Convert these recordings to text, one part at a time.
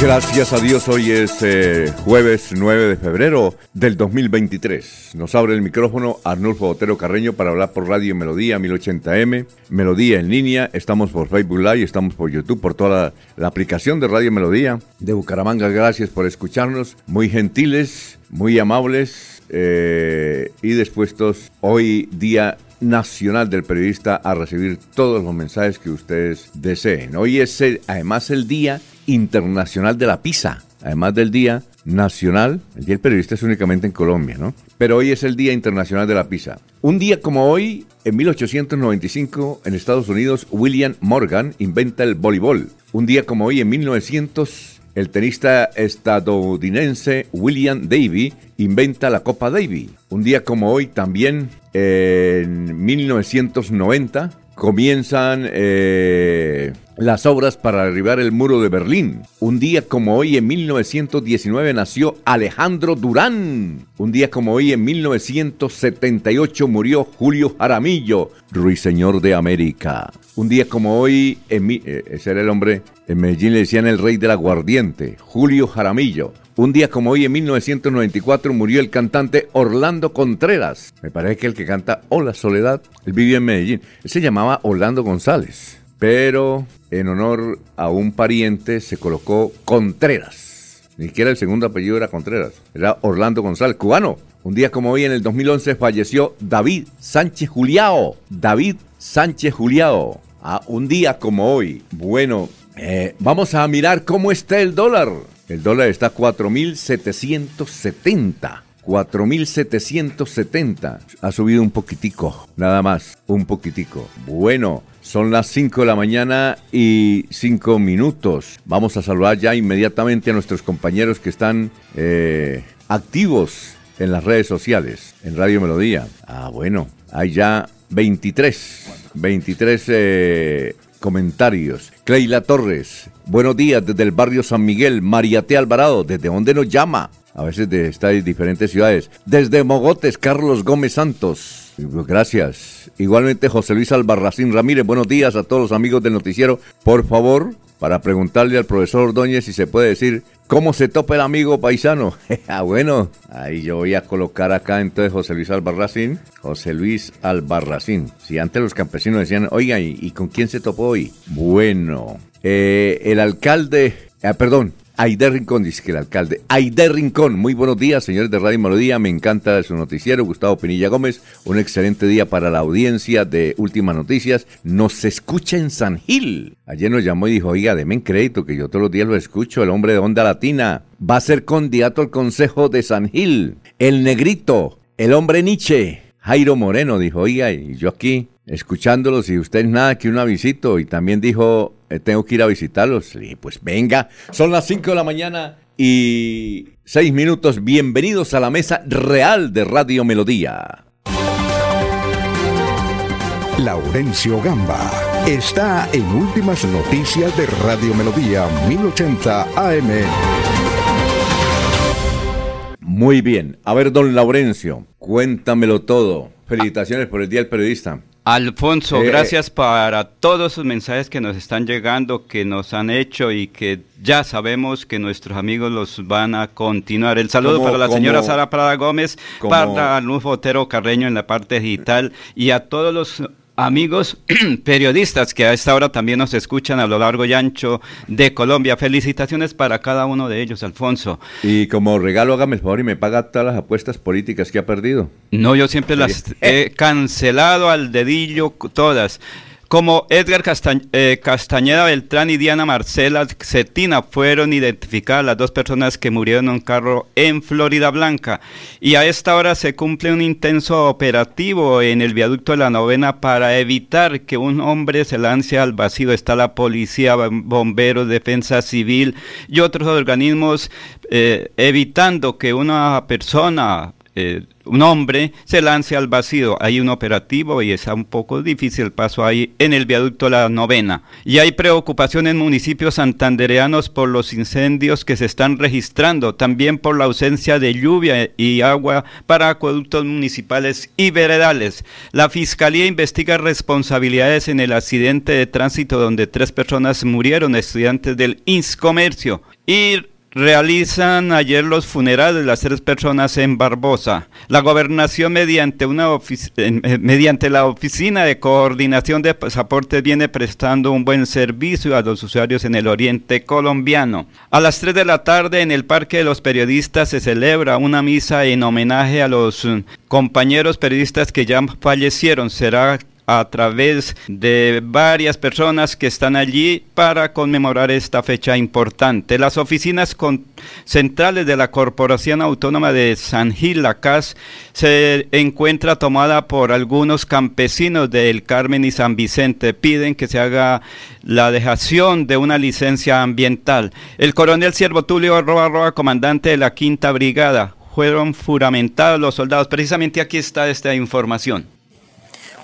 Gracias a Dios, hoy es eh, jueves 9 de febrero del 2023. Nos abre el micrófono Arnulfo Otero Carreño para hablar por Radio Melodía 1080M, Melodía en línea. Estamos por Facebook Live, estamos por YouTube, por toda la, aplicación de Radio Melodía de Bucaramanga. Gracias por escucharnos. Muy gentiles, muy amables eh, y dispuestos hoy día nacional del periodista a recibir todos los mensajes que ustedes deseen. Hoy es además el día Internacional de la Pizza, además del Día Nacional, el Día del Periodista es únicamente en Colombia, ¿no? Pero hoy es el Día Internacional de la Pizza. Un día como hoy, en 1895, en Estados Unidos, William Morgan inventa el voleibol. Un día como hoy, en 1900, el tenista estadounidense William Davy inventa la Copa Davy. Un día como hoy, también en 1990, comienzan eh, las obras para derribar el muro de Berlín. Un día como hoy en 1919 nació Alejandro Durán. Un día como hoy en 1978 murió Julio Jaramillo, ruiseñor de América. Un día como hoy, en eh, ese era el hombre, en Medellín le decían el rey del aguardiente, Julio Jaramillo. Un día como hoy, en 1994, murió el cantante Orlando Contreras. Me parece que el que canta Hola Soledad, él vivía en Medellín. Él se llamaba Orlando González, pero en honor a un pariente se colocó Contreras. Ni siquiera el segundo apellido era Contreras, era Orlando González, cubano. Un día como hoy, en el 2011, falleció David Sánchez Juliao. David Sánchez Juliao. A un día como hoy. Bueno, eh, vamos a mirar cómo está el dólar. El dólar está a 4.770. 4.770. Ha subido un poquitico, nada más, un poquitico. Bueno, son las 5 de la mañana y 5 minutos. Vamos a saludar ya inmediatamente a nuestros compañeros que están eh, activos en las redes sociales, en Radio Melodía. Ah, bueno, hay ya 23, 23 eh, comentarios. Cleila Torres, buenos días desde el barrio San Miguel. Mariate Alvarado, ¿desde dónde nos llama? A veces de, está en diferentes ciudades. Desde Mogotes, Carlos Gómez Santos. Gracias. Igualmente José Luis Albarracín Ramírez, buenos días a todos los amigos del noticiero. Por favor, para preguntarle al profesor Ordóñez si se puede decir cómo se topa el amigo paisano. ah, bueno, ahí yo voy a colocar acá entonces José Luis Albarracín. José Luis Albarracín. Si antes los campesinos decían, oiga, ¿y, con quién se topó hoy? Bueno, eh, el alcalde, ah, perdón, Aider Rincón, dice que el alcalde. Aider Rincón, muy buenos días, señores de Radio Melodía. Me encanta su noticiero. Gustavo Pinilla Gómez, un excelente día para la audiencia de Últimas Noticias. Nos escucha en San Gil. Ayer nos llamó y dijo, oiga, denme crédito, que yo todos los días lo escucho. El hombre de Onda Latina va a ser candidato al Consejo de San Gil. El negrito, el hombre Nietzsche. Jairo Moreno dijo, oiga, y yo aquí escuchándolos y usted nada que una visita. Y también dijo eh, tengo que ir a visitarlos. Y pues venga, son las 5 de la mañana y 6 minutos. Bienvenidos a la mesa real de Radio Melodía. Laurencio Gamba está en Últimas Noticias de Radio Melodía 1080 AM. Muy bien. A ver, don Laurencio, cuéntamelo todo. Felicitaciones por el Día del Periodista. Alfonso, eh, gracias para todos sus mensajes que nos están llegando, que nos han hecho y que ya sabemos que nuestros amigos los van a continuar. El saludo para la señora Sara Prada Gómez, para Luz Otero Carreño en la parte digital y a todos los amigos periodistas que a esta hora también nos escuchan a lo largo y ancho de Colombia. Felicitaciones para cada uno de ellos, Alfonso. Y como regalo, hágame el favor y me paga todas las apuestas políticas que ha perdido. No, yo siempre las he cancelado al dedillo todas como Edgar eh, Castañeda Beltrán y Diana Marcela Cetina fueron identificadas las dos personas que murieron en un carro en Florida Blanca. Y a esta hora se cumple un intenso operativo en el viaducto de la novena para evitar que un hombre se lance al vacío. Está la policía, bomberos, defensa civil y otros organismos eh, evitando que una persona eh, un hombre se lance al vacío. Hay un operativo y está un poco difícil el paso ahí en el viaducto La Novena. Y hay preocupación en municipios santandereanos por los incendios que se están registrando, también por la ausencia de lluvia y agua para acueductos municipales y veredales. La Fiscalía investiga responsabilidades en el accidente de tránsito donde tres personas murieron, estudiantes del INSComercio. Y realizan ayer los funerales las tres personas en Barbosa. La gobernación mediante, una eh, mediante la Oficina de Coordinación de Pasaportes viene prestando un buen servicio a los usuarios en el oriente colombiano. A las 3 de la tarde en el Parque de los Periodistas se celebra una misa en homenaje a los mm, compañeros periodistas que ya fallecieron. Será a través de varias personas que están allí para conmemorar esta fecha importante. Las oficinas centrales de la Corporación Autónoma de San Gil, la CAS, se encuentra tomada por algunos campesinos del Carmen y San Vicente. Piden que se haga la dejación de una licencia ambiental. El coronel Siervo Tulio Arroba, Arroba, comandante de la Quinta Brigada, fueron juramentados los soldados. Precisamente aquí está esta información.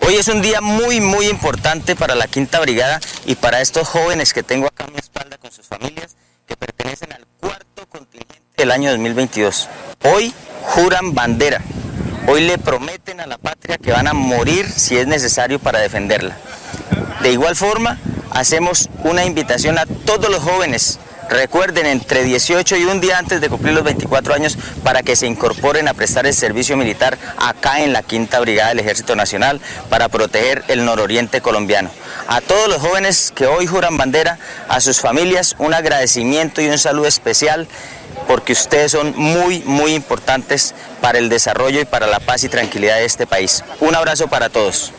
Hoy es un día muy, muy importante para la Quinta Brigada y para estos jóvenes que tengo acá a mi espalda con sus familias que pertenecen al cuarto contingente del año 2022. Hoy juran bandera. Hoy le prometen a la patria que van a morir si es necesario para defenderla. De igual forma, hacemos una invitación a todos los jóvenes Recuerden, entre 18 y un día antes de cumplir los 24 años, para que se incorporen a prestar el servicio militar acá en la Quinta Brigada del Ejército Nacional para proteger el nororiente colombiano. A todos los jóvenes que hoy juran bandera, a sus familias, un agradecimiento y un saludo especial porque ustedes son muy, muy importantes para el desarrollo y para la paz y tranquilidad de este país. Un abrazo para todos.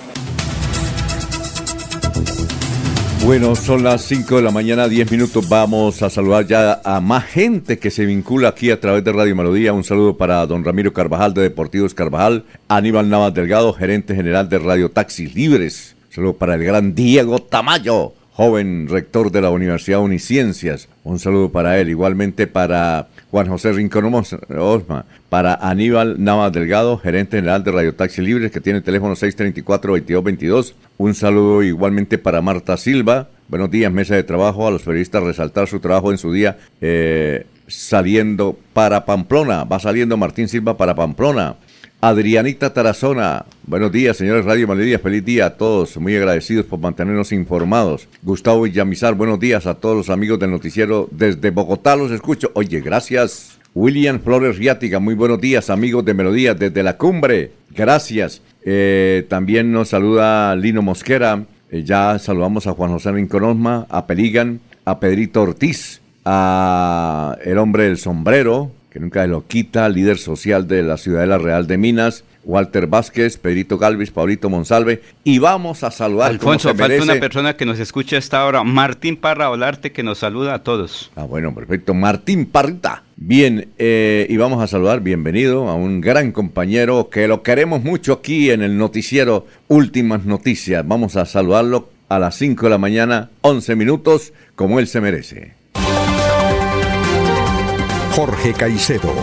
Bueno, son las 5 de la mañana, 10 minutos. Vamos a saludar ya a más gente que se vincula aquí a través de Radio Melodía. Un saludo para don Ramiro Carvajal de Deportivos Carvajal, Aníbal Navas Delgado, gerente general de Radio Taxis Libres. Un saludo para el gran Diego Tamayo, joven rector de la Universidad Uniciencias. Un saludo para él. Igualmente para Juan José Rincón Osma, para Aníbal Navas Delgado, gerente general de Radio Taxi Libres, que tiene teléfono 634-2222. Un saludo igualmente para Marta Silva. Buenos días, mesa de trabajo. A los periodistas resaltar su trabajo en su día eh, saliendo para Pamplona. Va saliendo Martín Silva para Pamplona. Adrianita Tarazona, buenos días, señores Radio Melodía, feliz día a todos, muy agradecidos por mantenernos informados. Gustavo Villamizar, buenos días a todos los amigos del noticiero, desde Bogotá los escucho. Oye, gracias. William Flores Riática, muy buenos días, amigos de Melodía, desde la cumbre, gracias. Eh, también nos saluda Lino Mosquera, eh, ya saludamos a Juan José Rinconosma, a Peligan, a Pedrito Ortiz, a el hombre del sombrero, que nunca se lo quita, líder social de la Ciudadela Real de Minas, Walter Vázquez, Pedrito Galvis, Paulito Monsalve, y vamos a saludar. Alfonso, falta una persona que nos escucha a esta hora, Martín Parra Olarte, que nos saluda a todos. Ah, bueno, perfecto. Martín Parrita. Bien, eh, y vamos a saludar, bienvenido a un gran compañero que lo queremos mucho aquí en el noticiero Últimas Noticias. Vamos a saludarlo a las 5 de la mañana, 11 minutos, como él se merece. Jorge Caicedo.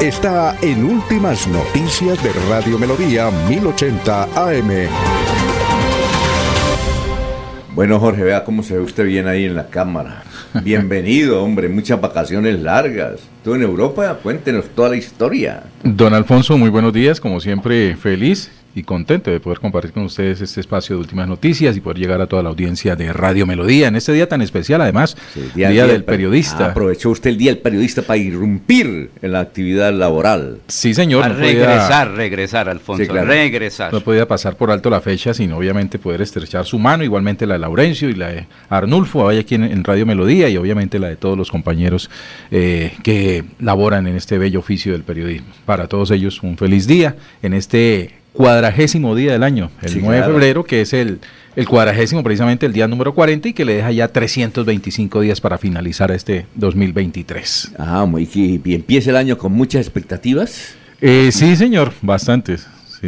Está en Últimas Noticias de Radio Melodía 1080 AM. Bueno, Jorge, vea cómo se ve usted bien ahí en la cámara. Bienvenido, hombre, muchas vacaciones largas. Tú en Europa, cuéntenos toda la historia. Don Alfonso, muy buenos días, como siempre, feliz y contento de poder compartir con ustedes este espacio de últimas noticias y poder llegar a toda la audiencia de Radio Melodía en este día tan especial, además, día, del Periodista. Ah, aprovechó usted el Día del Periodista para irrumpir en la actividad laboral. Sí, señor. A regresar, regresar, Alfonso, regresar. No podía pasar por alto la fecha, sino obviamente poder estrechar su mano, igualmente la de Laurencio y la de Arnulfo, vaya aquí en, Radio Melodía y obviamente la de todos los compañeros eh, que laboran en este bello oficio del periodismo. Para todos ellos, un feliz día en este cuadragésimo día del año, el 9 de febrero, que es el, el cuadragésimo, precisamente el día número 40, y que le deja ya 325 días para finalizar este 2023. Ah, muy, y, empieza el año con muchas expectativas. Eh, sí, señor, bastantes.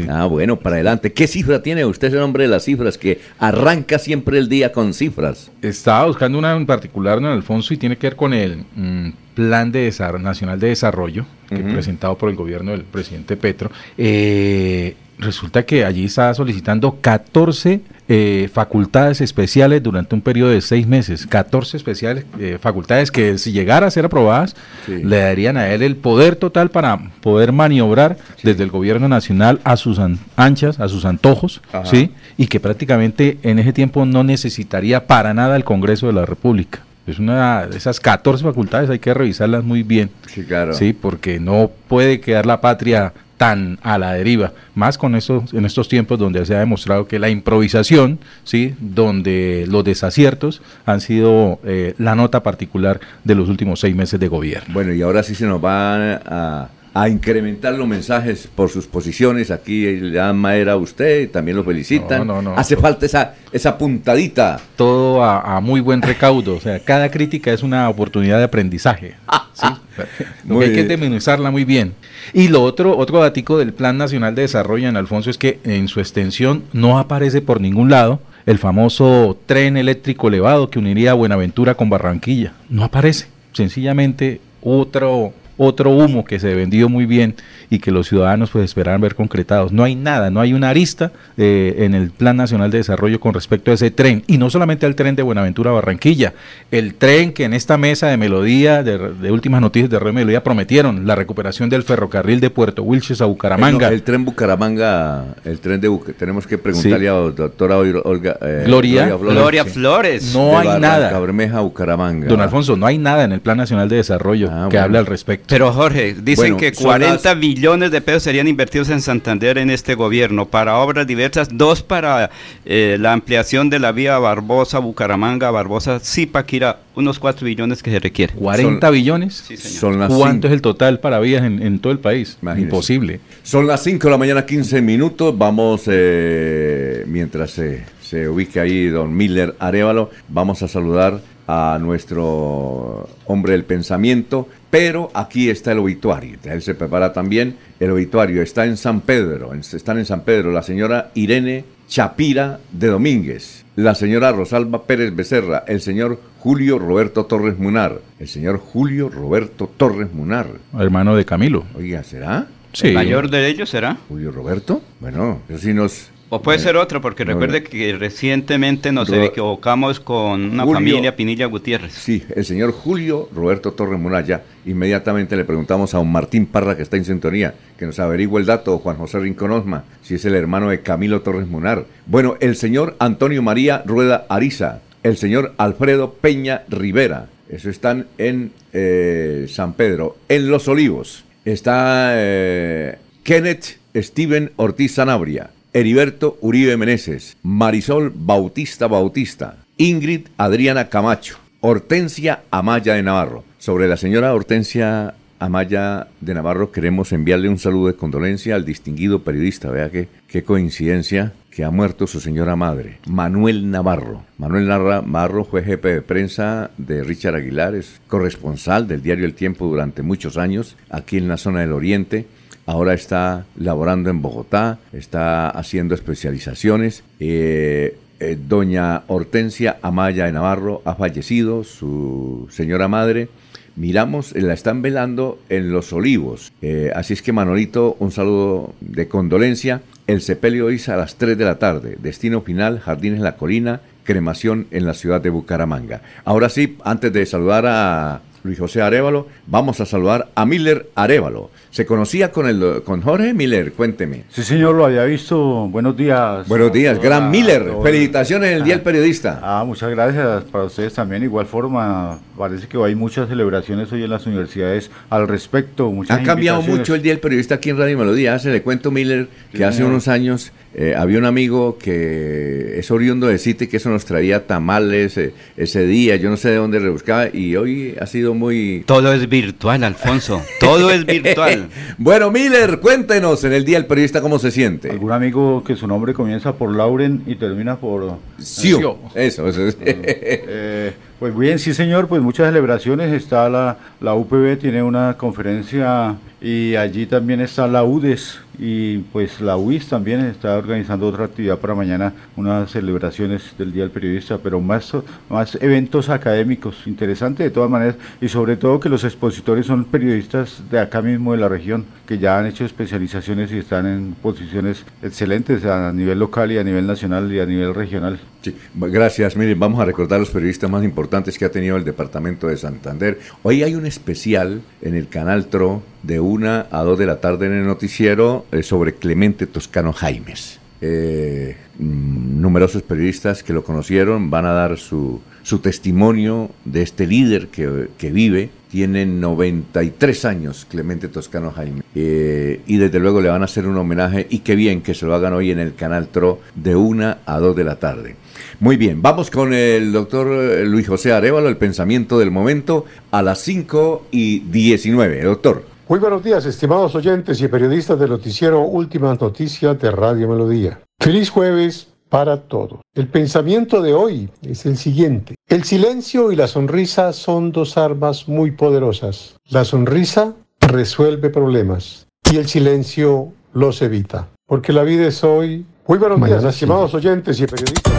Ah, bueno, para adelante. ¿Qué cifra tiene usted, ese nombre de las cifras, que arranca siempre el día con cifras? Estaba buscando una en particular, don Alfonso, y tiene que ver con el mm, Plan de Nacional de Desarrollo, que presentado por el gobierno del presidente Petro. Eh, resulta que allí está solicitando 14 eh, facultades especiales durante un periodo de seis meses, 14 especiales eh, facultades que si llegara a ser aprobadas le darían a él el poder total para poder maniobrar desde el gobierno nacional a sus anchas, a sus antojos, ¿sí? y que prácticamente en ese tiempo no necesitaría para nada el Congreso de la República. Es una de esas 14 facultades, hay que revisarlas muy bien. Sí, claro. Sí, porque no puede quedar la patria tan a la deriva, más con estos, en estos tiempos donde se ha demostrado que la improvisación, ¿sí? donde los desaciertos han sido eh, la nota particular de los últimos seis meses de gobierno. Bueno, y ahora sí se nos va a, incrementar los mensajes por sus posiciones. Aquí le dan madera a usted, también lo felicitan. No, no, no, Hace falta esa, esa puntadita. Todo a, muy buen recaudo. O sea, cada crítica es una oportunidad de aprendizaje. ¿sí? hay que demenuzarla muy bien. Y lo otro, otro datico del Plan Nacional de Desarrollo en Alfonso es que en su extensión no aparece por ningún lado el famoso tren eléctrico elevado que uniría Buenaventura con Barranquilla. No aparece. Sencillamente otro, otro humo que se vendió muy bien y que los ciudadanos pues esperaban ver concretados. No hay nada, no hay una arista eh, en el Plan Nacional de Desarrollo con respecto a ese tren. Y no solamente al tren de Buenaventura a Barranquilla, el tren que en esta mesa de melodía, de, últimas noticias de Red Melodía prometieron, la recuperación del ferrocarril de Puerto Wilches a Bucaramanga. El, tren Bucaramanga, el tren de Bucaramanga, tenemos que preguntarle a la doctora Olga eh, Gloria, Gloria, Flores. No hay nada. Bermeja, Bucaramanga. Don Alfonso, no hay nada en el Plan Nacional de Desarrollo ah, que hable al respecto. Pero Jorge, dicen que 40 billones de pesos serían invertidos en Santander en este gobierno para obras diversas, dos para eh, la ampliación de la vía Barbosa, Bucaramanga, Barbosa, Zipaquira, unos 4 billones que se requiere. ¿40 billones? Sí, señor. ¿Cuánto es el total para vías en, todo el país? Imposible. Son las 5 de la mañana, 15 minutos. Vamos, eh, mientras se, se ubica ahí don Miller Arevalo, vamos a saludar a nuestro hombre del pensamiento, pero aquí está el obituario. Él se prepara también. El obituario está en San Pedro. Están en San Pedro la señora Irene Chapira de Domínguez, la señora Rosalba Pérez Becerra, el señor Julio Roberto Torres Munar, el señor Julio Roberto Torres Munar. Hermano de Camilo. Oiga, ¿será? Sí. ¿El mayor de ellos será? Julio Roberto. Bueno, eso sí nos o puede ser otro, porque recuerde que recientemente nos equivocamos con una familia Pinilla Gutiérrez. Sí, el señor Julio Roberto Torres Muralla. Inmediatamente le preguntamos a un Martín Parra, que está en sintonía, que nos averigüe el dato, Juan José Rincón Osma, si es el hermano de Camilo Torres Munar. Bueno, el señor Antonio María Rueda Ariza, el señor Alfredo Peña Rivera. Eso están en eh, San Pedro. En Los Olivos está eh, Kenneth Steven Ortiz Sanabria. Heriberto Uribe Meneses, Marisol Bautista Bautista, Ingrid Adriana Camacho, Hortensia Amaya de Navarro. Sobre la señora Hortensia Amaya de Navarro queremos enviarle un saludo de condolencia al distinguido periodista. Vea que qué coincidencia que ha muerto su señora madre, Manuel Navarro. Manuel Navarro fue jefe de prensa de Richard Aguilar, es corresponsal del diario El Tiempo durante muchos años aquí en la zona del Oriente ahora está laborando en Bogotá, está haciendo especializaciones. Eh, eh, doña Hortensia Amaya de Navarro ha fallecido, su señora madre. Miramos, la están velando en Los Olivos. Eh, así es que Manolito, un saludo de condolencia. El sepelio hoy a las 3 de la tarde. Destino final, Jardines la Colina, cremación en la ciudad de Bucaramanga. Ahora sí, antes de saludar a Luis José Arevalo, vamos a saludar a Miller Arevalo. ¿Se conocía con, el, con Jorge Miller? Cuénteme. Sí, señor, lo había visto. Buenos días. Buenos días, gran Miller. Felicitaciones en el Día del Periodista. Ah, muchas gracias para ustedes también. Igual forma, parece que hay muchas celebraciones hoy en las universidades al respecto. ha cambiado mucho el Día del Periodista aquí en Radio Melodía. Se le cuento, Miller, que hace unos años eh, había un amigo que es oriundo de City que eso nos traía tamales eh, ese día, yo no sé de dónde rebuscaba y hoy ha sido muy... Todo es virtual, Alfonso, todo es virtual. Bueno, Miller, cuéntenos en el Día del Periodista cómo se siente. ¿Algún amigo que su nombre comienza por Lauren y termina por... Sio. Eso, eso. Es. Eh, pues bien, sí señor, pues muchas celebraciones, está la, la UPB, tiene una conferencia y allí también está la UDES, y pues la UIS también está organizando otra actividad para mañana, unas celebraciones del Día del Periodista, pero más, más eventos académicos, interesante de todas maneras, y sobre todo que los expositores son periodistas de acá mismo de la región, que ya han hecho especializaciones y están en posiciones excelentes a nivel local y a nivel nacional y a nivel regional. Sí, gracias. Miren, vamos a recordar los periodistas más importantes que ha tenido el departamento de Santander. Hoy hay un especial en el canal TRO de una a dos de la tarde en el noticiero sobre Clemente Toscano Jaimes. Eh, mm, numerosos periodistas que lo conocieron van a dar su, su testimonio de este líder que, que, vive. Tiene 93 años Clemente Toscano Jaime. Eh, y desde luego le van a hacer un homenaje y qué bien que se lo hagan hoy en el canal TRO de una a dos de la tarde. Muy bien, vamos con el doctor eh, Luis José Arevalo, el pensamiento del momento, a las 5 y 19. Doctor. Muy buenos días, estimados oyentes y periodistas del noticiero Últimas Noticias de Radio Melodía. Feliz jueves para todos. El pensamiento de hoy es el siguiente. El silencio y la sonrisa son dos armas muy poderosas. La sonrisa resuelve problemas y el silencio los evita. Porque la vida es hoy. Muy buenos días, estimados oyentes y periodistas.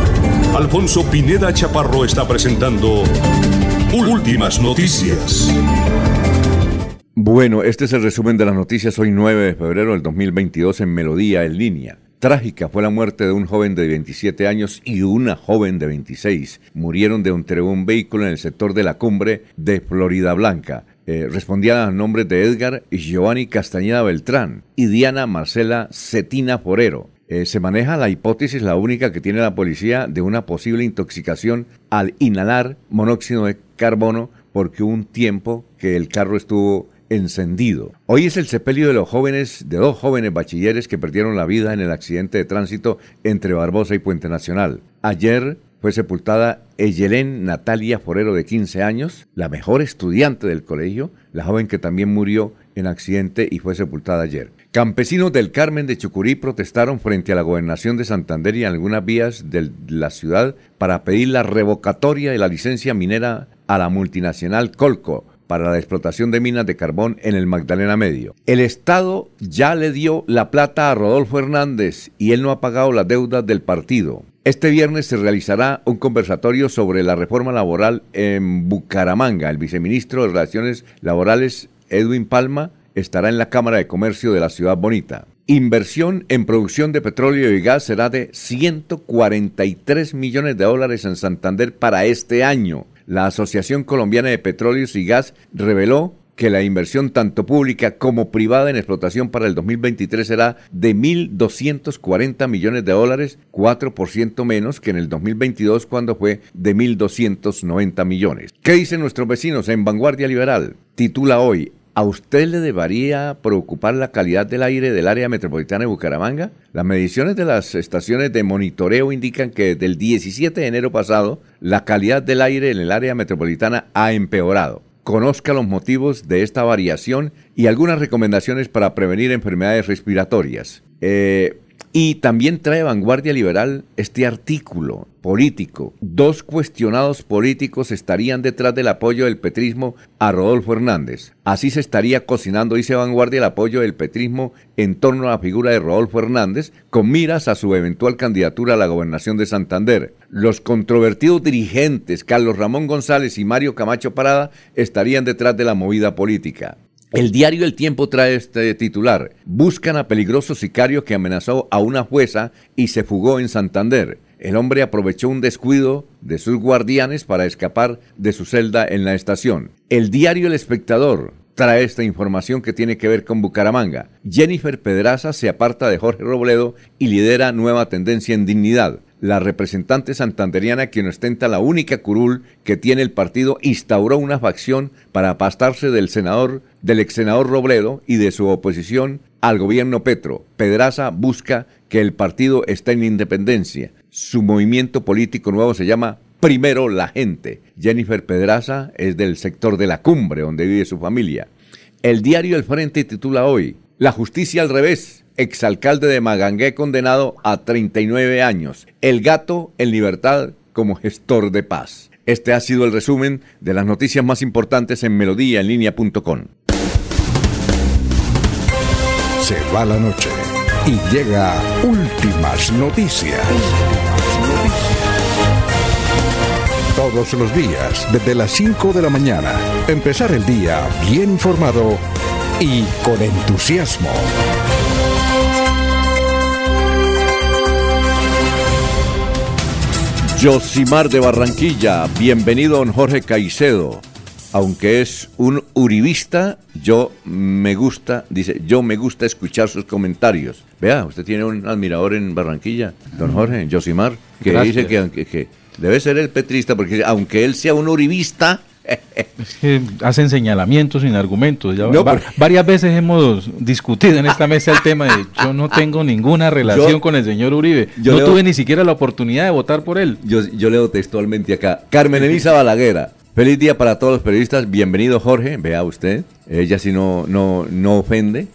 Alfonso Pineda Chaparro está presentando Últimas Noticias. Bueno, este es el resumen de las noticias hoy 9 de febrero del 2022 en Melodía en línea. Trágica fue la muerte de un joven de 27 años y una joven de 26. Murieron de un vehículo en el sector de la cumbre de Florida Blanca. Eh, respondían a los nombres de Edgar y Giovanni Castañeda Beltrán y Diana Marcela Cetina Forero. Eh, se maneja la hipótesis, la única que tiene la policía, de una posible intoxicación al inhalar monóxido de carbono porque un tiempo que el carro estuvo encendido. Hoy es el sepelio de los jóvenes, de dos jóvenes bachilleres que perdieron la vida en el accidente de tránsito entre Barbosa y Puente Nacional. Ayer fue sepultada Eyelén Natalia Forero de 15 años, la mejor estudiante del colegio, la joven que también murió en accidente y fue sepultada ayer. Campesinos del Carmen de Chucurí protestaron frente a la gobernación de Santander y en algunas vías de la ciudad para pedir la revocatoria de la licencia minera a la multinacional Colco para la explotación de minas de carbón en el Magdalena Medio. El Estado ya le dio la plata a Rodolfo Hernández y él no ha pagado las deudas del partido. Este viernes se realizará un conversatorio sobre la reforma laboral en Bucaramanga. El viceministro de Relaciones Laborales, Edwin Palma, estará en la Cámara de Comercio de la Ciudad Bonita. Inversión en producción de petróleo y gas será de 143 millones de dólares en Santander para este año. La Asociación Colombiana de Petróleos y Gas reveló que la inversión tanto pública como privada en explotación para el 2023 será de 1.240 millones de dólares, 4% menos que en el 2022 cuando fue de 1.290 millones. ¿Qué dicen nuestros vecinos en Vanguardia Liberal? Titula hoy, ¿A usted le debería preocupar la calidad del aire del área metropolitana de Bucaramanga? Las mediciones de las estaciones de monitoreo indican que desde el 17 de enero pasado la calidad del aire en el área metropolitana ha empeorado. Conozca los motivos de esta variación y algunas recomendaciones para prevenir enfermedades respiratorias. Eh, y también trae Vanguardia Liberal este artículo político. Dos cuestionados políticos estarían detrás del apoyo del petrismo a Rodolfo Hernández. Así se estaría cocinando, dice Vanguardia, el apoyo del petrismo en torno a la figura de Rodolfo Hernández, con miras a su eventual candidatura a la gobernación de Santander. Los controvertidos dirigentes Carlos Ramón González y Mario Camacho Parada estarían detrás de la movida política. El diario El Tiempo trae este titular. Buscan a peligroso sicario que amenazó a una jueza y se fugó en Santander. El hombre aprovechó un descuido de sus guardianes para escapar de su celda en la estación. El diario El Espectador trae esta información que tiene que ver con Bucaramanga. Jennifer Pedraza se aparta de Jorge Robledo y lidera nueva tendencia en dignidad. La representante santanderiana, quien ostenta la única curul que tiene el partido, instauró una facción para apastarse del senador, del ex senador Robledo y de su oposición al gobierno Petro. Pedraza busca que el partido esté en independencia. Su movimiento político nuevo se llama Primero la gente. Jennifer Pedraza es del sector de la cumbre donde vive su familia. El diario El Frente titula hoy, La justicia al revés, exalcalde de Magangué condenado a 39 años, el gato en libertad como gestor de paz. Este ha sido el resumen de las noticias más importantes en melodíaenlínea.com. Se va la noche y llega últimas noticias. Todos los días, desde las 5 de la mañana, empezar el día bien informado y con entusiasmo. Josimar de Barranquilla, bienvenido don Jorge Caicedo. Aunque es un uribista, yo me gusta, dice, yo me gusta escuchar sus comentarios. Vea, usted tiene un admirador en Barranquilla, don Jorge, Josimar, que dice que, que debe ser el petrista, porque aunque él sea un uribista, hacen señalamientos sin argumentos. Varias veces hemos discutido en esta mesa el tema de yo no tengo ninguna relación con el señor Uribe. Yo no tuve ni siquiera la oportunidad de votar por él. Yo, yo leo textualmente acá. Carmen Elisa Balaguera. Feliz día para todos los periodistas. Bienvenido Jorge. Vea usted. Ella si no, no, no ofende.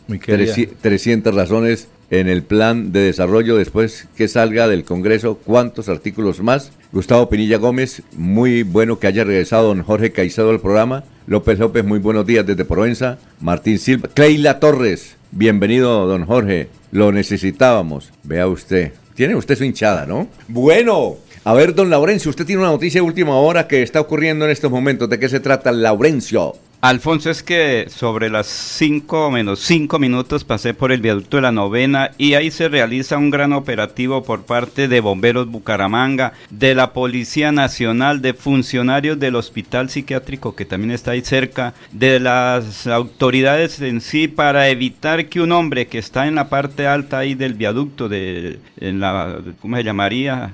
300 razones en el plan de desarrollo después que salga del Congreso. ¿Cuántos artículos más? Gustavo Pinilla Gómez, muy bueno que haya regresado don Jorge Caicedo al programa. López López, muy buenos días desde Provenza. Martín Silva. Cleila Torres, bienvenido don Jorge. Lo necesitábamos. Vea usted. Tiene usted su hinchada, ¿no? Bueno, a ver, don Laurencio, usted tiene una noticia de última hora que está ocurriendo en estos momentos. ¿De qué se trata, Laurencio? Alfonso, es que sobre las 5 menos 5 minutos pasé por el viaducto de la novena y ahí se realiza un gran operativo por parte de Bomberos Bucaramanga, de la Policía Nacional, de funcionarios del Hospital Psiquiátrico que también está ahí cerca, de las autoridades en sí para evitar que un hombre que está en la parte alta ahí del viaducto, de, en la, ¿cómo se llamaría?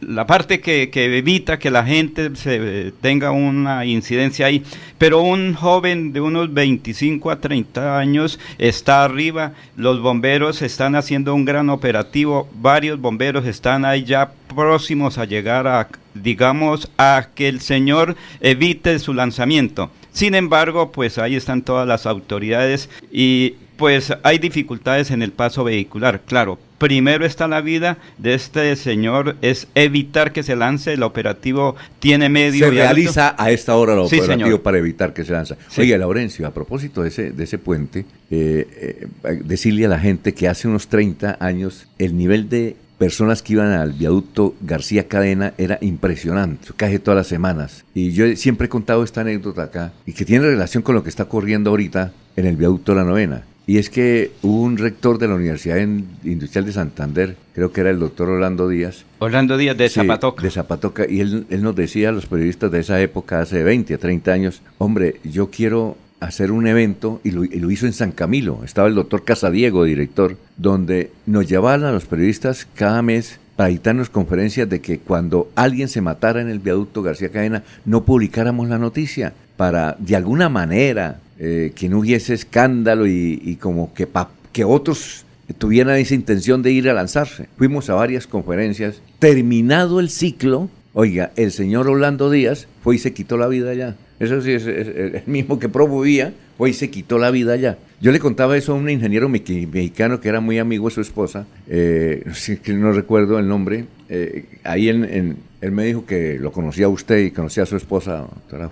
La, parte que, evita que la gente se, tenga una incidencia ahí. Pero un joven de unos 25 a 30 años está arriba. Los bomberos están haciendo un gran operativo. Varios bomberos están ahí ya próximos a llegar a, digamos, a que el señor evite su lanzamiento. Sin embargo, pues ahí están todas las autoridades y pues hay dificultades en el paso vehicular, claro. Primero está la vida de este señor, es evitar que se lance, el operativo tiene medio... Se realiza a esta hora el operativo para evitar que se lance. Oye, Laurencio, a propósito de ese, de ese puente, eh, eh, decirle a la gente que hace unos 30 años el nivel de personas que iban al viaducto García Cadena era impresionante, casi todas las semanas. Y yo siempre he contado esta anécdota acá, y que tiene relación con lo que está ocurriendo ahorita en el viaducto La Novena. Y es que hubo un rector de la Universidad Industrial de Santander, creo que era el doctor Orlando Díaz. Orlando Díaz de Zapatoca. De Zapatoca, y él, nos decía a los periodistas de esa época, hace 20 a 30 años, hombre, yo quiero hacer un evento, y lo, y lo hizo en San Camilo, estaba el doctor Casadiego, director, donde nos llevaban a los periodistas cada mes para dictarnos conferencias de que cuando alguien se matara en el viaducto García Cadena, no publicáramos la noticia, para de alguna manera eh, que no hubiese escándalo y, como que, que otros tuvieran esa intención de ir a lanzarse. Fuimos a varias conferencias. Terminado el ciclo, oiga, el señor Orlando Díaz fue y se quitó la vida allá. Eso sí es, el mismo que promovía, fue y se quitó la vida allá. Yo le contaba eso a un ingeniero mexicano que era muy amigo de su esposa, eh, no recuerdo el nombre, eh, ahí en, él me dijo que lo conocía a usted y conocía a su esposa,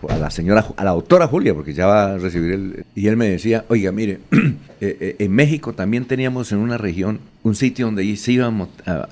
a la señora, a la doctora Julia, porque ya va a recibir el... Y él me decía, oiga, mire, eh, en México también teníamos en una región un sitio donde se iban a,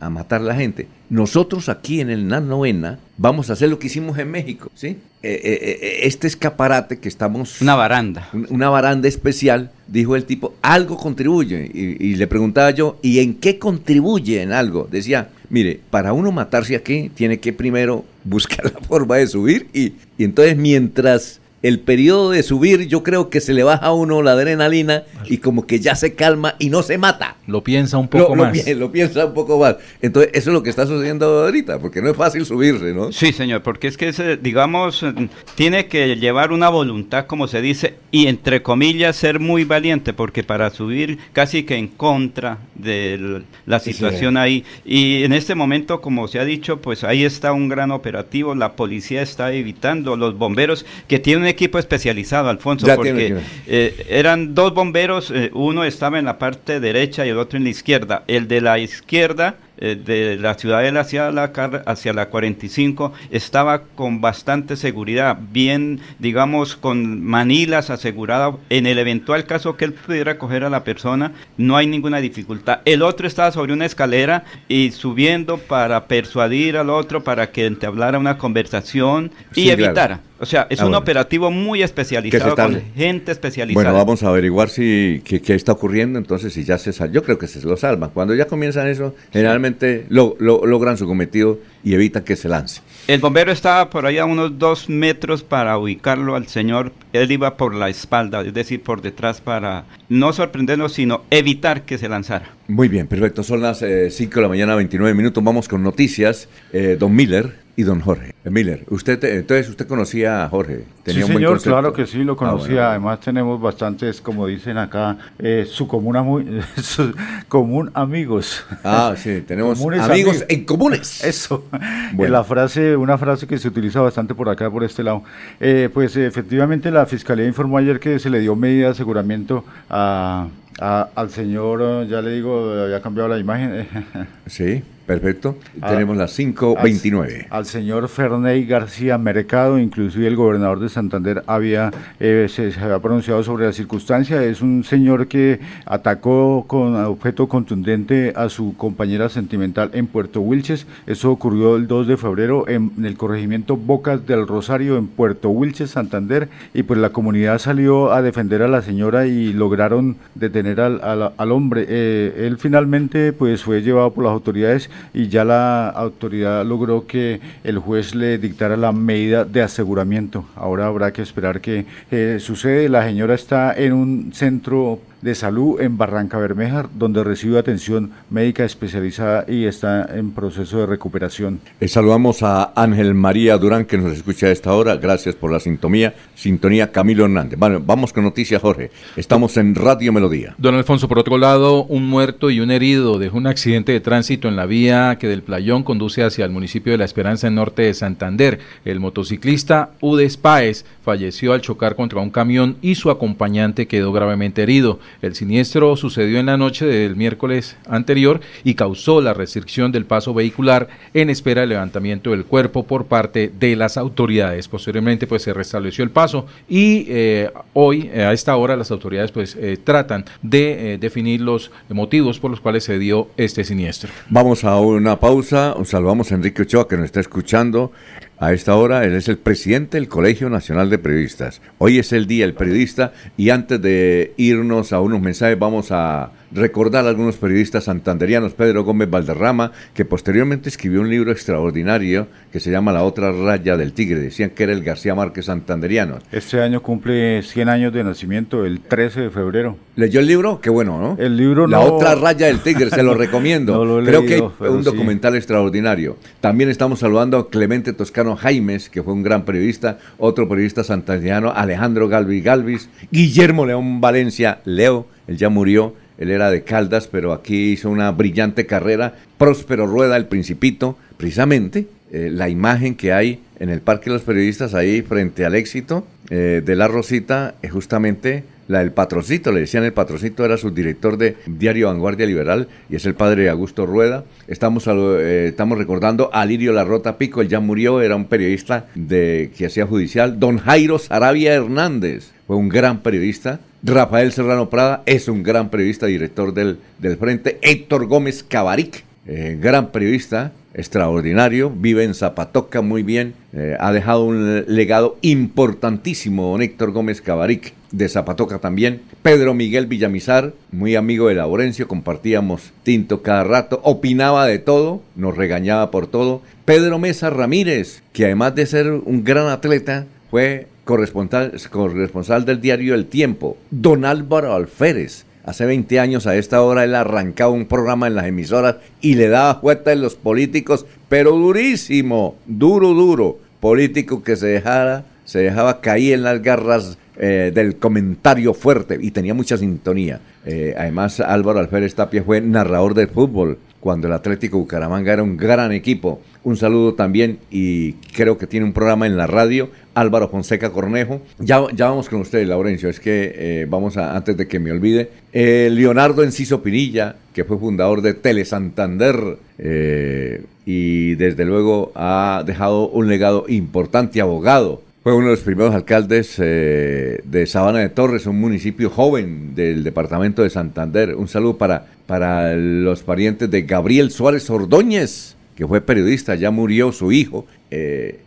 a, matar a la gente. Nosotros aquí en el NAN Novena vamos a hacer lo que hicimos en México, ¿sí? Eh, eh, eh, este escaparate que estamos... Una baranda. Una baranda especial, dijo el tipo, algo contribuye. Y, le preguntaba yo, ¿y en qué contribuye en algo? Decía, Mire, para uno matarse aquí, tiene que primero buscar la forma de subir y, y entonces mientras el periodo de subir, yo creo que se le baja a uno la adrenalina y como que ya se calma y no se mata. Lo piensa un poco más. Lo, piensa un poco más. Entonces, eso es lo que está sucediendo ahorita, porque no es fácil subirse, ¿no? Sí, señor, porque es que, ese, digamos, tiene que llevar una voluntad, como se dice, y entre comillas, ser muy valiente, porque para subir casi que en contra de la situación ahí. Y en este momento, como se ha dicho, pues ahí está un gran operativo, la policía está evitando, los bomberos que tienen equipo especializado, Alfonso, porque eh, eran dos bomberos, eh, uno estaba en la parte derecha y el otro en la izquierda. El de la izquierda eh, de la ciudadela hacia la, hacia la 45 estaba con bastante seguridad, bien, digamos, con manilas asegurada. En el eventual caso que él pudiera coger a la persona, no hay ninguna dificultad. El otro estaba sobre una escalera y subiendo para persuadir al otro para que entablara una conversación y evitara. O sea, es ah, un operativo muy especializado con gente especializada. Bueno, vamos a averiguar si qué, está ocurriendo, entonces si ya se sal, yo creo que se lo salvan. Cuando ya comienzan eso, generalmente lo, logran su cometido y evitan que se lance. El bombero estaba por allá a unos dos metros para ubicarlo al señor. Él iba por la espalda, es decir, por detrás para no sorprendernos, sino evitar que se lanzara. Muy bien, perfecto. Son las 5 eh, de la mañana, 29 minutos. Vamos con noticias. Eh, don Miller, y don Jorge Miller. Usted entonces usted conocía a Jorge. Tenía sí, señor, claro que sí lo ah, conocía. Además tenemos bastantes, como dicen acá, eh, su común su común amigos. Ah, sí, tenemos amigos, en comunes. Eso. La frase, una frase que se utiliza bastante por acá, por este lado. Eh, pues efectivamente la fiscalía informó ayer que se le dio medida de aseguramiento a, al señor, ya le digo, había cambiado la imagen. sí. Perfecto. Tenemos las 5.29. Al, al, señor Ferney García Mercado, inclusive el gobernador de Santander, había eh, se, había pronunciado sobre la circunstancia. Es un señor que atacó con objeto contundente a su compañera sentimental en Puerto Wilches. Eso ocurrió el 2 de febrero en, el corregimiento Bocas del Rosario en Puerto Wilches, Santander. Y pues la comunidad salió a defender a la señora y lograron detener al, al, hombre. Eh, él finalmente pues fue llevado por las autoridades y ya la autoridad logró que el juez le dictara la medida de aseguramiento. Ahora habrá que esperar que eh, sucede. La señora está en un centro de Salud en Barranca Bermeja, donde recibe atención médica especializada y está en proceso de recuperación. Eh, saludamos a Ángel María Durán, que nos escucha a esta hora. Gracias por la sintonía. Sintonía Camilo Hernández. Bueno, vamos con noticias, Jorge. Estamos en Radio Melodía. Don Alfonso, por otro lado, un muerto y un herido dejó un accidente de tránsito en la vía que del Playón conduce hacia el municipio de La Esperanza en norte de Santander. El motociclista Udes Páez falleció al chocar contra un camión y su acompañante quedó gravemente herido. El siniestro sucedió en la noche del miércoles anterior y causó la restricción del paso vehicular en espera del levantamiento del cuerpo por parte de las autoridades. Posteriormente pues se restableció el paso y eh, hoy a esta hora las autoridades pues eh, tratan de eh, definir los motivos por los cuales se dio este siniestro. Vamos a una pausa, saludamos a Enrique Ochoa que nos está escuchando a esta hora. Él es el presidente del Colegio Nacional de Periodistas. Hoy es el día del periodista y antes de irnos a unos mensajes vamos a recordar a algunos periodistas santanderianos, Pedro Gómez Valderrama, que posteriormente escribió un libro extraordinario que se llama La otra raya del tigre. Decían que era el García Márquez santanderiano. Este año cumple 100 años de nacimiento, el 13 de febrero. ¿Leyó el libro? Qué bueno, ¿no? El libro La otra raya del tigre, se lo recomiendo. Creo que hay un documental extraordinario. También estamos saludando a Clemente Toscano Jaimes, que fue un gran periodista, otro periodista santanderiano, Alejandro Galvi Galvis, Guillermo León Valencia, Leo, él ya murió, él era de Caldas, pero aquí hizo una brillante carrera. Próspero Rueda, el Principito, precisamente eh, la imagen que hay en el Parque de los Periodistas ahí frente al éxito eh, de La Rosita es justamente la del patrocito, le decían el patrocito, era subdirector de Diario Vanguardia Liberal y es el padre de Augusto Rueda. Estamos, eh, estamos recordando a Lirio Larrota Pico, él ya murió, era un periodista de, que hacía judicial. Don Jairo Sarabia Hernández fue un gran periodista. Rafael Serrano Prada es un gran periodista, director del, del Frente. Héctor Gómez Cabaric, eh, gran periodista, extraordinario, vive en Zapatoca muy bien, eh, ha dejado un legado importantísimo don Héctor Gómez Cabaric. de Zapatoca también. Pedro Miguel Villamizar, muy amigo de Laurencio, compartíamos tinto cada rato, opinaba de todo, nos regañaba por todo. Pedro Mesa Ramírez, que además de ser un gran atleta, fue corresponsal, corresponsal del diario El Tiempo. Don Álvaro Alférez, Hace 20 años a esta hora él arrancaba un programa en las emisoras y le daba cuenta de los políticos, pero durísimo, duro, duro. Político que se dejara, se dejaba caer en las garras eh, del comentario fuerte y tenía mucha sintonía. Eh, además, Álvaro Alférez Tapia fue narrador del fútbol cuando el Atlético Bucaramanga era un gran equipo. Un saludo también y creo que tiene un programa en la radio, Álvaro Fonseca Cornejo. Ya, ya vamos con usted, Laurencio, es que eh, vamos a, antes de que me olvide, eh, Leonardo Enciso Pinilla, que fue fundador de Tele Santander eh, y desde luego ha dejado un legado importante, abogado. Fue uno de los primeros alcaldes de Sabana de Torres, un municipio joven del departamento de Santander. Un saludo para, para los parientes de Gabriel Suárez Ordóñez, que fue periodista, ya murió su hijo,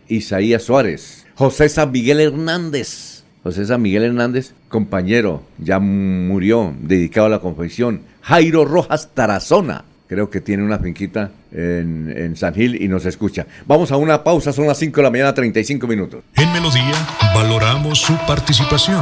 Isaías Suárez. José San Miguel Hernández. José San Miguel Hernández, compañero, ya murió, dedicado a la confección. Jairo Rojas Tarazona, creo que tiene una finquita en, en, San Gil y nos escucha. Vamos a una pausa, son las 5 de la mañana, 35 minutos. En Melodía valoramos su participación.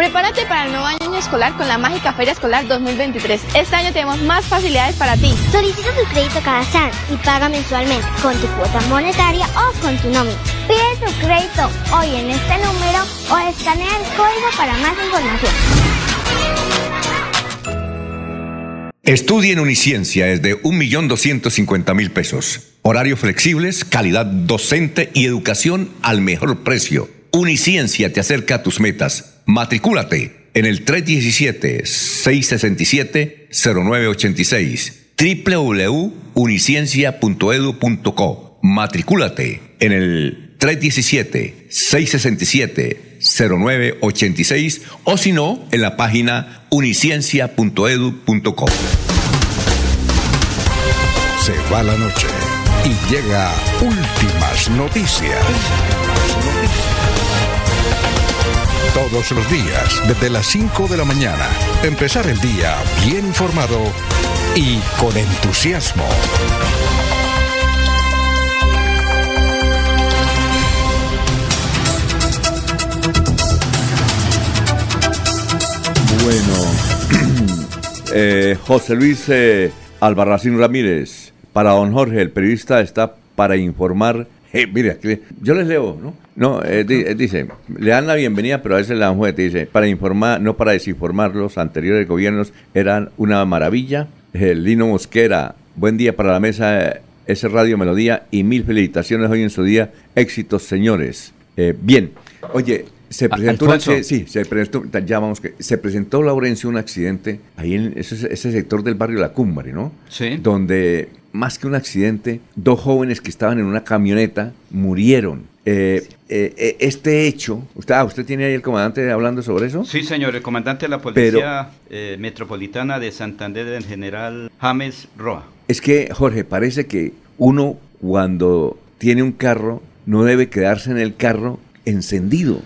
Prepárate para el nuevo año escolar con la mágica Feria Escolar 2023. Este año tenemos más facilidades para ti. Solicita tu crédito cada SAN y paga mensualmente con tu cuota monetaria o con tu nómina. Pide tu crédito hoy en este número o escanea el código para más información. Estudie en Uniciencia desde 1.250.000 pesos. Horarios flexibles, calidad docente y educación al mejor precio. Uniciencia te acerca a tus metas. Matricúlate en el 317-667-0986 www.uniciencia.edu.co Matricúlate en el 317-667-0986 o si no, en la página uniciencia.edu.co. Se va la noche y llega últimas noticias. Todos los días, desde las 5 de la mañana. Empezar el día bien informado y con entusiasmo. Bueno, eh, José Luis eh, Albarracín Ramírez, para don Jorge, el periodista está para informar. Eh, mira, yo les leo, ¿no? No, eh, eh, dice, le dan la bienvenida, pero a veces la dan juguete, dice, para informar, no para desinformar, los anteriores gobiernos eran una maravilla. Lino Mosquera, buen día para la mesa, ese Radio Melodía y mil felicitaciones hoy en su día. Éxitos, señores. bien, oye, se presentó, una, sí, se presentó, ya vamos que, se presentó Laurencio un accidente ahí en ese, ese sector del barrio La Cumbre, ¿no? Sí. Donde más que un accidente, dos jóvenes que estaban en una camioneta murieron. Eh, eh, eh, este hecho, usted, ah, ¿usted tiene ahí el comandante hablando sobre eso? Sí, señor, el comandante de la Policía Metropolitana de Santander, el general James Roa. Es que, Jorge, parece que uno cuando tiene un carro no debe quedarse en el carro encendido.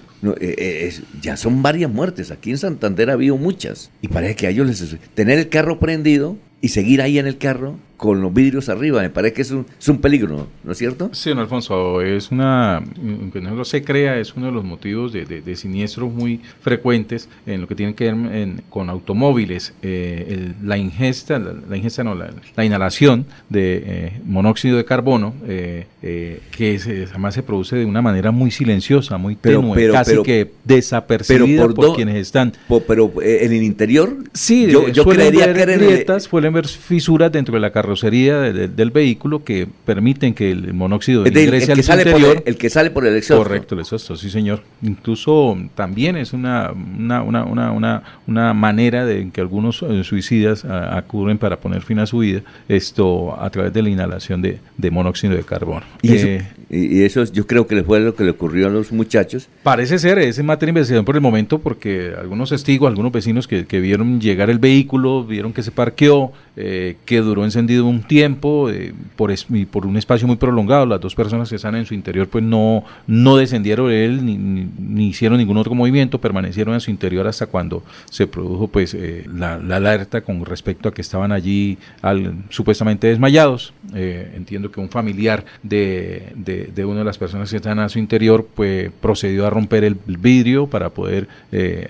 ya son varias muertes. Aquí en Santander ha habido muchas. Y parece que a ellos les... Tener el carro prendido y seguir ahí en el carro con los vidrios arriba. Me parece que es un, es un peligro, ¿no es cierto? Sí, don Alfonso, es una, aunque no se crea, es uno de los motivos de, de, siniestros muy frecuentes en lo que tiene que ver con automóviles. Eh, la ingesta, la, ingesta no, la, inhalación de eh, monóxido de carbono, eh, que además se produce de una manera muy silenciosa, muy tenue, casi que desapercibida por, quienes están. pero en el interior, sí, yo, yo creería que grietas, pueden ver fisuras dentro de la carrocería del vehículo que permiten que el monóxido ingrese al interior. el, que sale por el exhausto. Correcto, el exhausto, sí señor. Incluso también es una, una, una, una, una manera de que algunos eh, suicidas acuden para poner fin a su vida, esto a través de la inhalación de, de monóxido de carbono. ¿Y, eso, eh, y, eso, yo creo que fue lo que le ocurrió a los muchachos. Parece ser, es en materia de investigación por el momento, porque algunos testigos, algunos vecinos que, que vieron llegar el vehículo, vieron que se parqueó, eh, que duró encendido un tiempo, eh, por, por un espacio muy prolongado. Las dos personas que están en su interior pues no, no descendieron de él ni, ni, hicieron ningún otro movimiento, permanecieron en su interior hasta cuando se produjo pues eh, la, alerta con respecto a que estaban allí al, supuestamente desmayados. entiendo que un familiar de, de, una de las personas que están a su interior pues procedió a romper el vidrio para poder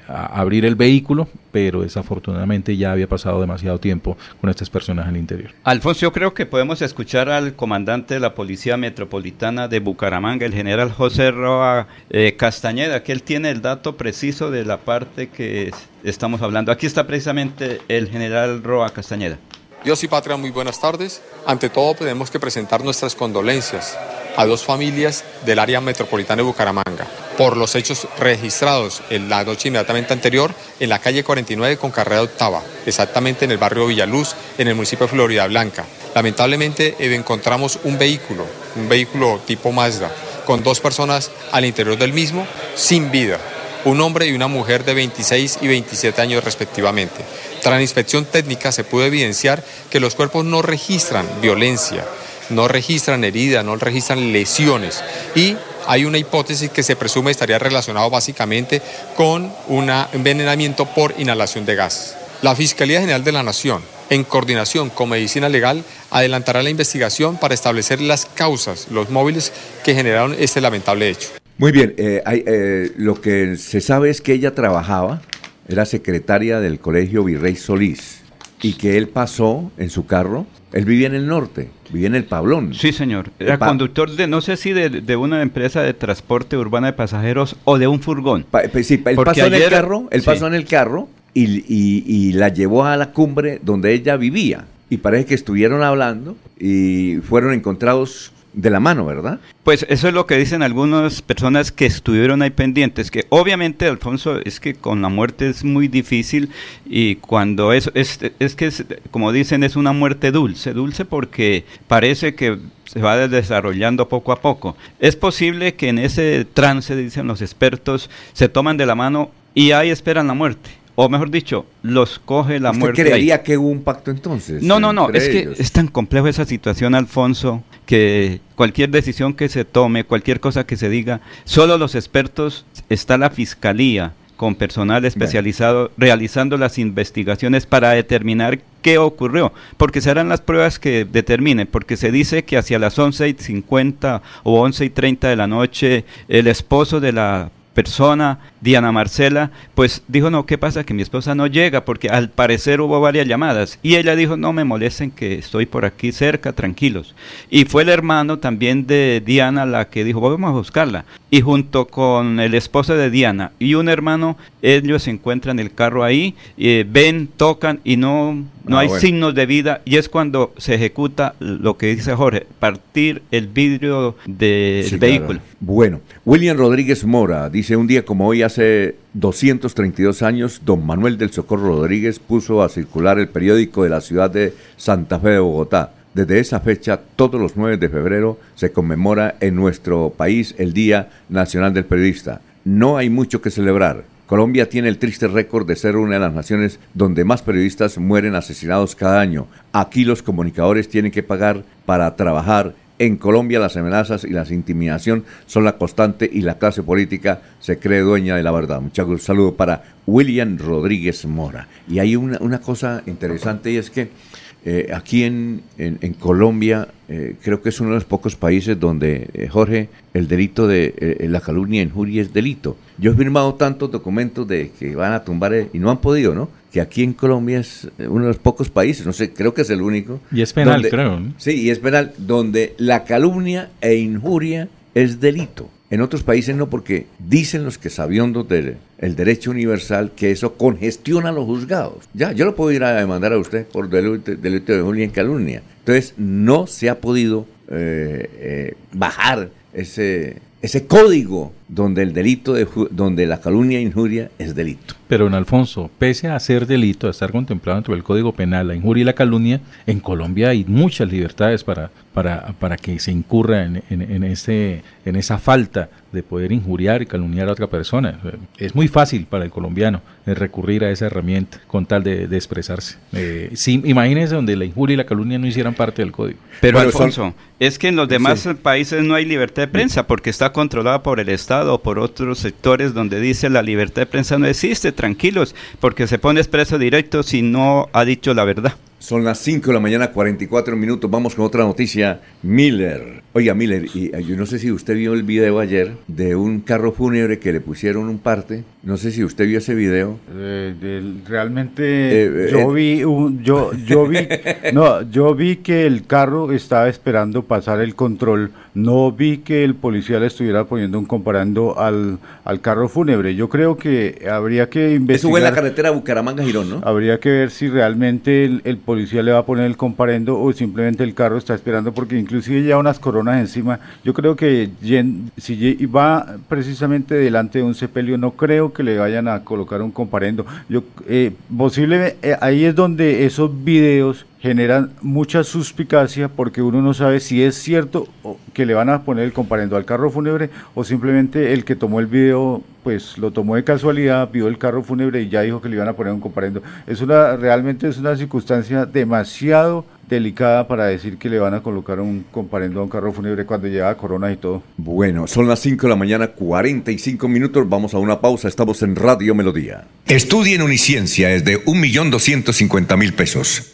abrir el vehículo, pero desafortunadamente ya había pasado demasiado tiempo con estas personas al interior. Alfonso, yo creo que podemos escuchar al comandante de la Policía Metropolitana de Bucaramanga, el general José Roa eh, Castañeda, que él tiene el dato preciso de la parte que estamos hablando. Aquí está precisamente el general Roa Castañeda. Dios y patria, muy buenas tardes. Ante todo tenemos que presentar nuestras condolencias a dos familias del área metropolitana de Bucaramanga por los hechos registrados en la noche inmediatamente anterior en la calle 49 con carrera octava, exactamente en el barrio Villaluz, en el municipio de Florida Blanca. Lamentablemente eh, encontramos un vehículo, un vehículo tipo Mazda, con dos personas al interior del mismo sin vida, un hombre y una mujer de 26 y 27 años respectivamente. Tras la inspección técnica se pudo evidenciar que los cuerpos no registran violencia, no registran heridas, no registran lesiones y hay una hipótesis que se presume estaría relacionado básicamente con un envenenamiento por inhalación de gas. La Fiscalía General de la Nación, en coordinación con Medicina Legal, adelantará la investigación para establecer las causas, los móviles que generaron este lamentable hecho. Muy bien, eh, eh, lo que se sabe es que ella trabajaba, era secretaria del Colegio Virrey Solís, y que él pasó en su carro él vivía en el norte, vivía en el Pablón. Sí, señor. Era conductor de, no sé si de, una empresa de transporte urbana de pasajeros o de un furgón. Pues sí, él pasó en el carro, él pasó en el carro y, y, la llevó a la cumbre donde ella vivía. Y parece que estuvieron hablando y fueron encontrados de la mano, ¿verdad? Pues eso es lo que dicen algunas personas que estuvieron ahí pendientes, que obviamente, Alfonso, es que con la muerte es muy difícil y cuando es, es, es que, como dicen, es una muerte dulce, dulce porque parece que se va desarrollando poco a poco. Es posible que en ese trance, dicen los expertos, se toman de la mano y ahí esperan la muerte o mejor dicho, los coge la muerte. creería que hubo un pacto entonces? No, no, no, es que es tan complejo esa situación, Alfonso, que cualquier decisión que se tome, cualquier cosa que se diga, solo los expertos, está la fiscalía con personal especializado realizando las investigaciones para determinar qué ocurrió, porque serán las pruebas que determinen, porque se dice que hacia las 11 y 50 o 11 y 30 de la noche el esposo de la persona, Diana Marcela, pues dijo, no, ¿qué pasa? Que mi esposa no llega, porque al parecer hubo varias llamadas. Y ella dijo, no me molesten que estoy por aquí cerca, tranquilos. Y fue el hermano también de Diana la que dijo, vamos a buscarla. Y junto con el esposo de Diana y un hermano, ellos se encuentran el carro ahí, eh, ven, tocan y no, no ah, hay signos de vida. Y es cuando se ejecuta lo que dice Jorge, partir el vidrio del vehículo. Bueno, William Rodríguez Mora dice, un día como hoy hace 232 años, don Manuel del Socorro Rodríguez puso a circular el periódico de la ciudad de Santa Fe de Bogotá. Desde esa fecha, todos los 9 de febrero, se conmemora en nuestro país el Día Nacional del Periodista. No hay mucho que celebrar. Colombia tiene el triste récord de ser una de las naciones donde más periodistas mueren asesinados cada año. Aquí los comunicadores tienen que pagar para trabajar en Colombia las amenazas y la intimidación son la constante y la clase política se cree dueña de la verdad. Muchas saludo para William Rodríguez Mora. Y hay una, una cosa interesante y es que eh, aquí en, en, Colombia eh, creo que es uno de los pocos países donde, eh, Jorge, el delito de la calumnia e injuria es delito. Yo he firmado tantos documentos de que van a tumbar y no han podido, ¿no? Que aquí en Colombia es uno de los pocos países, no sé, creo que es el único. Y es penal, creo. Sí, y es penal, donde la calumnia e injuria es delito En otros países no, porque dicen los que sabiondos del el derecho universal que eso congestiona a los juzgados. Ya, yo lo puedo ir a demandar a usted por delito, delito de julio en calumnia. Entonces, no se ha podido eh, eh, bajar ese, ese código donde el delito, de, donde la calumnia e injuria es delito. Pero, en Alfonso, pese a ser delito, a estar contemplado dentro del Código Penal, la injuria y la calumnia, en Colombia hay muchas libertades para, para, para que se incurra en, en, ese, en esa falta de poder injuriar y calumniar a otra persona. Es muy fácil para el colombiano eh, recurrir a esa herramienta con tal de, expresarse. Eh, imagínense donde la injuria y la calumnia no hicieran parte del código. Pero, Alfonso, es que en los demás países no hay libertad de prensa porque está controlada por el Estado o por otros sectores donde dice la libertad de prensa no existe, tranquilos, porque se pone expreso directo si no ha dicho la verdad. Son las 5 de la mañana, 44 minutos. Vamos con otra noticia. Miller. Oiga, Miller, y eh, yo no sé si usted vio el video ayer de un carro fúnebre que le pusieron un parte. No sé si usted vio ese video. Eh, realmente eh, yo vi un, yo yo vi no, yo vi que el carro estaba esperando pasar el control. No vi que el policía le estuviera poniendo un comparando al, al carro fúnebre. Yo creo que habría que investigar. Eso fue en la carretera Bucaramanga-Girón, ¿no? Habría que ver si realmente el, el policía le va a poner el comparendo o simplemente el carro está esperando porque inclusive ya unas coronas encima. Yo creo que si va precisamente delante de un sepelio, no creo que le vayan a colocar un comparendo. Yo eh, posible eh, ahí es donde esos videos generan mucha suspicacia porque uno no sabe si es cierto que le van a poner el comparendo al carro fúnebre o simplemente el que tomó el video pues lo tomó de casualidad, vio el carro fúnebre y ya dijo que le iban a poner un comparendo. Es una realmente es una circunstancia demasiado delicada para decir que le van a colocar un comparendo a un carro fúnebre cuando llega Corona y todo. Bueno, son las 5 de la mañana, 45 minutos. Vamos a una pausa. Estamos en Radio Melodía. Estudia en Uniciencia es de 1.250.000 pesos.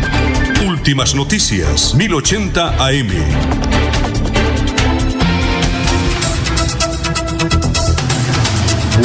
Últimas noticias, 1080 AM.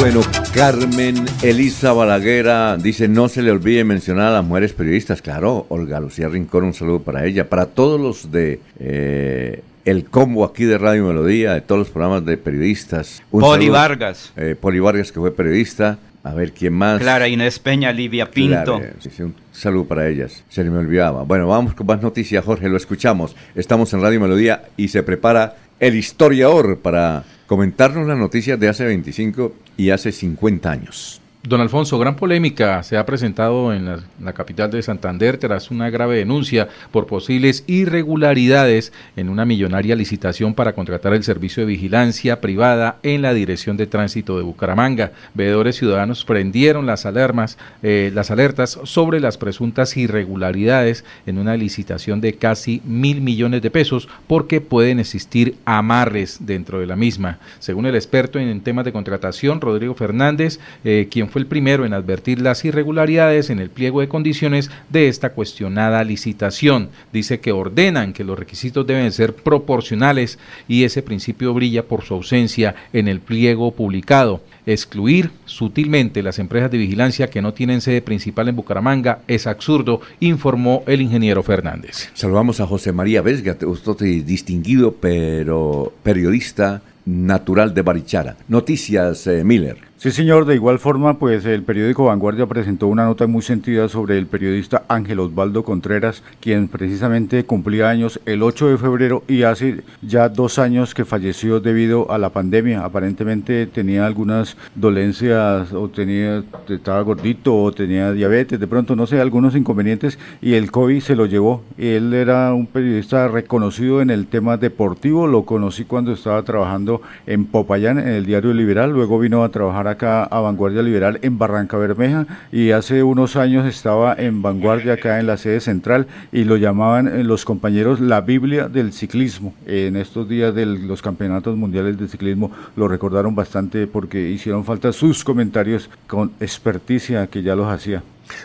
Bueno, Carmen Elisa Balaguera dice, no se le olvide mencionar a las mujeres periodistas. Claro, Olga Lucía Rincón, un saludo para ella. Para todos los de eh, el combo aquí de Radio Melodía, de todos los programas de periodistas. Poli Vargas. Eh, Poli Vargas, que fue periodista. A ver, ¿quién más? Clara Inés Peña, Livia Pinto. un saludo para ellas. Se me olvidaba. Bueno, vamos con más noticias, Jorge. Lo escuchamos. Estamos en Radio Melodía y se prepara el historiador para comentarnos las noticias de hace 25 y hace 50 años. Don Alfonso, gran polémica se ha presentado en la, capital de Santander tras una grave denuncia por posibles irregularidades en una millonaria licitación para contratar el servicio de vigilancia privada en la Dirección de Tránsito de Bucaramanga. Veedores ciudadanos prendieron las alarmas, eh, las alertas sobre las presuntas irregularidades en una licitación de casi mil millones de pesos porque pueden existir amarres dentro de la misma. Según el experto en temas de contratación, Rodrigo Fernández, eh, quien fue el primero en advertir las irregularidades en el pliego de condiciones de esta cuestionada licitación. Dice que ordenan que los requisitos deben ser proporcionales y ese principio brilla por su ausencia en el pliego publicado. Excluir sutilmente las empresas de vigilancia que no tienen sede principal en Bucaramanga es absurdo, informó el ingeniero Fernández. Saludamos a José María Vesga, usted distinguido pero periodista natural de Barichara. Noticias, eh, Miller. Sí, señor. De igual forma, pues el periódico Vanguardia presentó una nota muy sentida sobre el periodista Ángel Osvaldo Contreras, quien precisamente cumplía años el 8 de febrero y hace ya dos años que falleció debido a la pandemia. Aparentemente tenía algunas dolencias o tenía estaba gordito o tenía diabetes, de pronto no sé, algunos inconvenientes y el COVID se lo llevó. Él era un periodista reconocido en el tema deportivo, lo conocí cuando estaba trabajando en Popayán en el diario Liberal, luego vino a trabajar acá a Vanguardia Liberal en Barranca Bermeja y hace unos años estaba en Vanguardia acá en la sede central y lo llamaban eh, los compañeros la Biblia del ciclismo. En estos días de los campeonatos mundiales de ciclismo lo recordaron bastante porque hicieron falta sus comentarios con experticia que ya los hacía.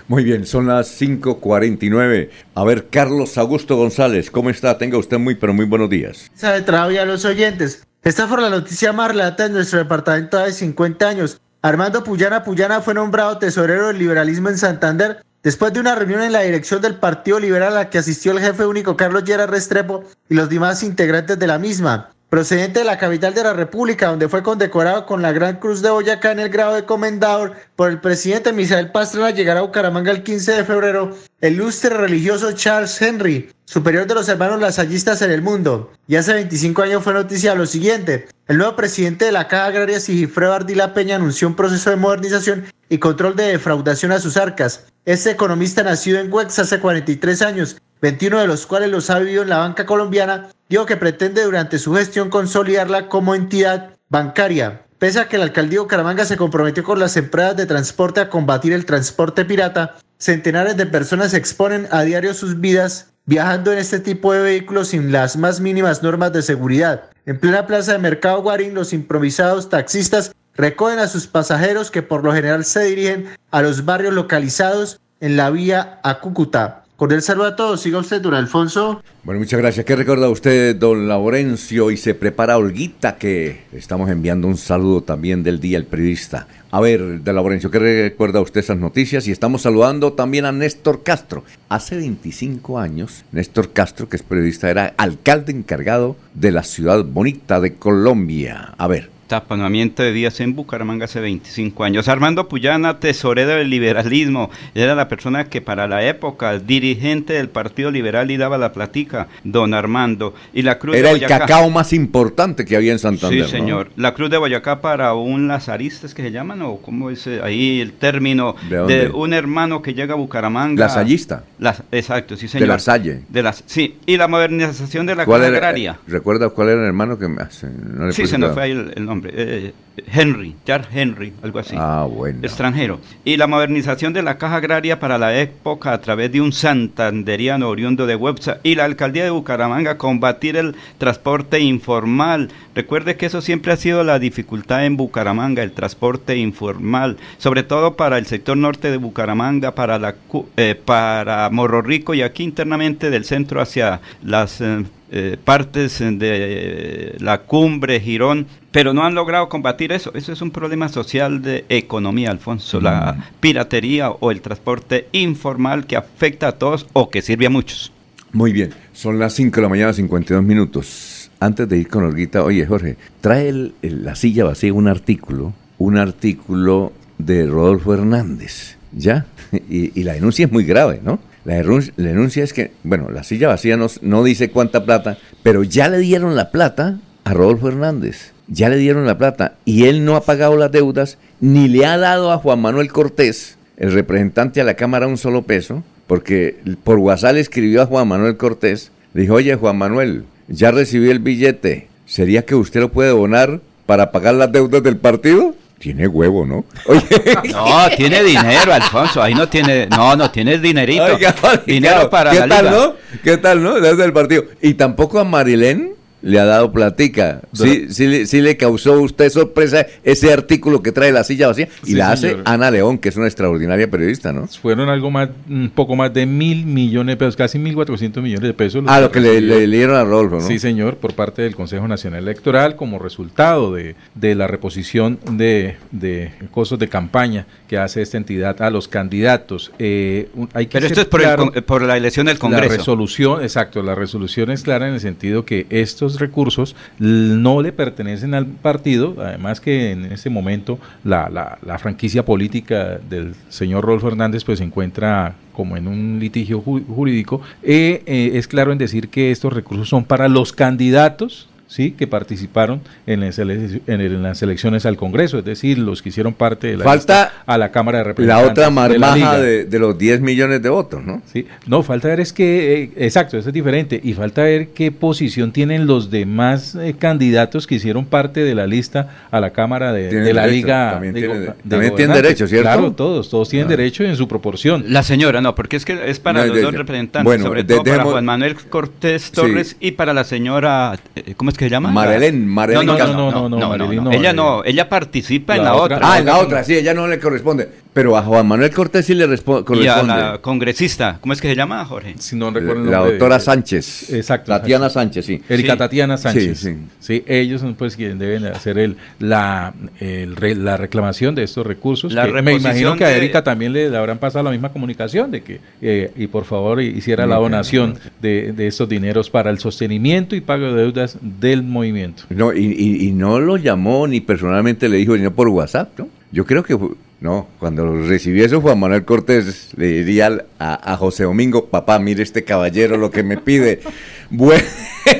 Muy bien, son las 5.49. A ver, Carlos Augusto González, ¿cómo está? Tenga usted muy, pero muy buenos días. Sabe, trabajo a los oyentes. Esta fue la noticia más relata en nuestro departamento de 50 años. Armando Puyana Puyana fue nombrado tesorero del liberalismo en Santander después de una reunión en la dirección del Partido Liberal a la que asistió el jefe único Carlos Llera Restrepo y los demás integrantes de la misma procedente de la capital de la República, donde fue condecorado con la Gran Cruz de Boyacá en el grado de comendador por el presidente Misael Pastrana, llegará a Bucaramanga el 15 de febrero el lustre religioso Charles Henry, superior de los hermanos lasallistas en el mundo. Y hace 25 años fue noticia lo siguiente. El nuevo presidente de la Caja Agraria, Sigifredo Ardila Peña, anunció un proceso de modernización y control de defraudación a sus arcas. Este economista nacido en Huex hace 43 años, 21 de los cuales los ha vivido en la banca colombiana, dijo que pretende durante su gestión consolidarla como entidad bancaria. Pese a que el alcaldía de Bucaramanga se comprometió con las empresas de transporte a combatir el transporte pirata, centenares de personas exponen a diario sus vidas viajando en este tipo de vehículos sin las más mínimas normas de seguridad. En plena plaza de Mercado Guarín, los improvisados taxistas recogen a sus pasajeros que por lo general se dirigen a los barrios localizados en la vía a Cúcuta. El saludo a todos. Siga usted, don Alfonso. Bueno, muchas gracias. ¿Qué recuerda usted, don Laurencio? Y se prepara Olguita, que estamos enviando un saludo también del día al periodista. A ver, de Laurencio, ¿qué recuerda usted esas noticias? Y estamos saludando también a Néstor Castro. Hace 25 años, Néstor Castro, que es periodista, era alcalde encargado de la ciudad bonita de Colombia. A ver taponamiento de días en Bucaramanga hace 25 años. Armando Puyana, tesorero del liberalismo, era la persona que para la época, dirigente del Partido Liberal y daba la platica, don Armando. Y la Cruz era el cacao más importante que había en Santander. Sí, señor. La Cruz de Boyacá para un lazaristas que se llaman, o cómo es ahí el término ¿De, un hermano que llega a Bucaramanga. Lasallista. exacto, sí, señor. De la Salle. De las, sí, y la modernización de la Caja Agraria. ¿Recuerda cuál era el hermano que me hace? sí, se nos fue ahí el nombre. Eh, Henry, Charles Henry, algo así. Ah, bueno. Extranjero. Y la modernización de la caja agraria para la época a través de un santanderiano oriundo de Websa y la alcaldía de Bucaramanga combatir el transporte informal. Recuerde que eso siempre ha sido la dificultad en Bucaramanga, el transporte informal, sobre todo para el sector norte de Bucaramanga, para la eh, para Morro Rico y aquí internamente del centro hacia las eh, eh, partes de la cumbre, Girón, pero no han logrado combatir eso. Eso es un problema social de economía, Alfonso, la piratería o el transporte informal que afecta a todos o que sirve a muchos. Muy bien, son las 5 de la mañana, 52 minutos. Antes de ir con Olguita, oye Jorge, trae la silla vacía un artículo, un artículo de Rodolfo Hernández, ¿ya? y la denuncia es muy grave, ¿no? La denuncia, es que, bueno, la silla vacía no, no dice cuánta plata, pero ya le dieron la plata a Rodolfo Hernández. Ya le dieron la plata y él no ha pagado las deudas ni le ha dado a Juan Manuel Cortés, el representante a la Cámara, un solo peso, porque por WhatsApp le escribió a Juan Manuel Cortés, le dijo, oye Juan Manuel, ya recibí el billete, ¿sería que usted lo puede donar para pagar las deudas del partido? Tiene huevo, ¿no? No, tiene dinero, Alfonso. Ahí no tiene, no, no tiene dinerito. dinero para ¿Qué tal, no? ¿Qué tal, no? Desde el partido. Y tampoco a Marilén le ha dado platica. Sí, sí, sí, le causó a usted sorpresa ese artículo que trae la silla vacía y la hace Ana León, que es una extraordinaria periodista, ¿no? Fueron algo más, un poco más de mil millones de pesos, casi mil cuatrocientos millones de pesos. Ah, lo que le, dieron a Rolfo, ¿no? Sí, señor, por parte del Consejo Nacional Electoral como resultado de, de la reposición de, de costos de campaña que hace esta entidad a los candidatos. Eh, hay que Pero esto es por, por la elección del Congreso. La resolución, exacto, la resolución es clara en el sentido que estos recursos no le pertenecen al partido, además que en este momento la, la, franquicia política del señor Rolfo Hernández pues se encuentra como en un litigio jurídico, eh, eh, es claro en decir que estos recursos son para los candidatos sí que participaron en las, en las elecciones al Congreso, es decir, los que hicieron parte de la falta a la Cámara de Representantes. La otra marmaja de, de, los 10 millones de votos, ¿no? Sí, no, falta ver es que, eh, exacto, eso es diferente, y falta ver qué posición tienen los demás eh, candidatos que hicieron parte de la lista a la Cámara de, la Liga. También, tienen derecho, ¿cierto? Claro, todos, todos tienen ah. derecho en su proporción. La señora, no, porque es que es para los dos representantes, sobre todo para Juan Manuel Cortés Torres y para la señora, eh, ¿cómo es que se llama? Marilén, Marilén. No, no, no, no, no, ella no, ella participa en la otra. Ah, en la otra, sí, ella no le corresponde. Pero a Juan Manuel Cortés sí le corresponde. Y a la congresista, ¿cómo es que se llama, Jorge? Si no recuerdo La doctora Sánchez. Exacto. Tatiana Sánchez, sí. Erika Tatiana Sánchez. Sí, sí. ellos son pues quienes deben hacer el, la, la reclamación de estos recursos. me imagino que a Erika también le habrán pasado la misma comunicación de que, eh, y por favor, hiciera la donación de, de estos dineros para el sostenimiento y pago de deudas del movimiento. No, y, y, no lo llamó ni personalmente le dijo, sino por WhatsApp, ¿no? Yo creo que no, cuando recibió eso Juan Manuel Cortés le diría a, José Domingo, papá, mire este caballero lo que me pide. Bueno,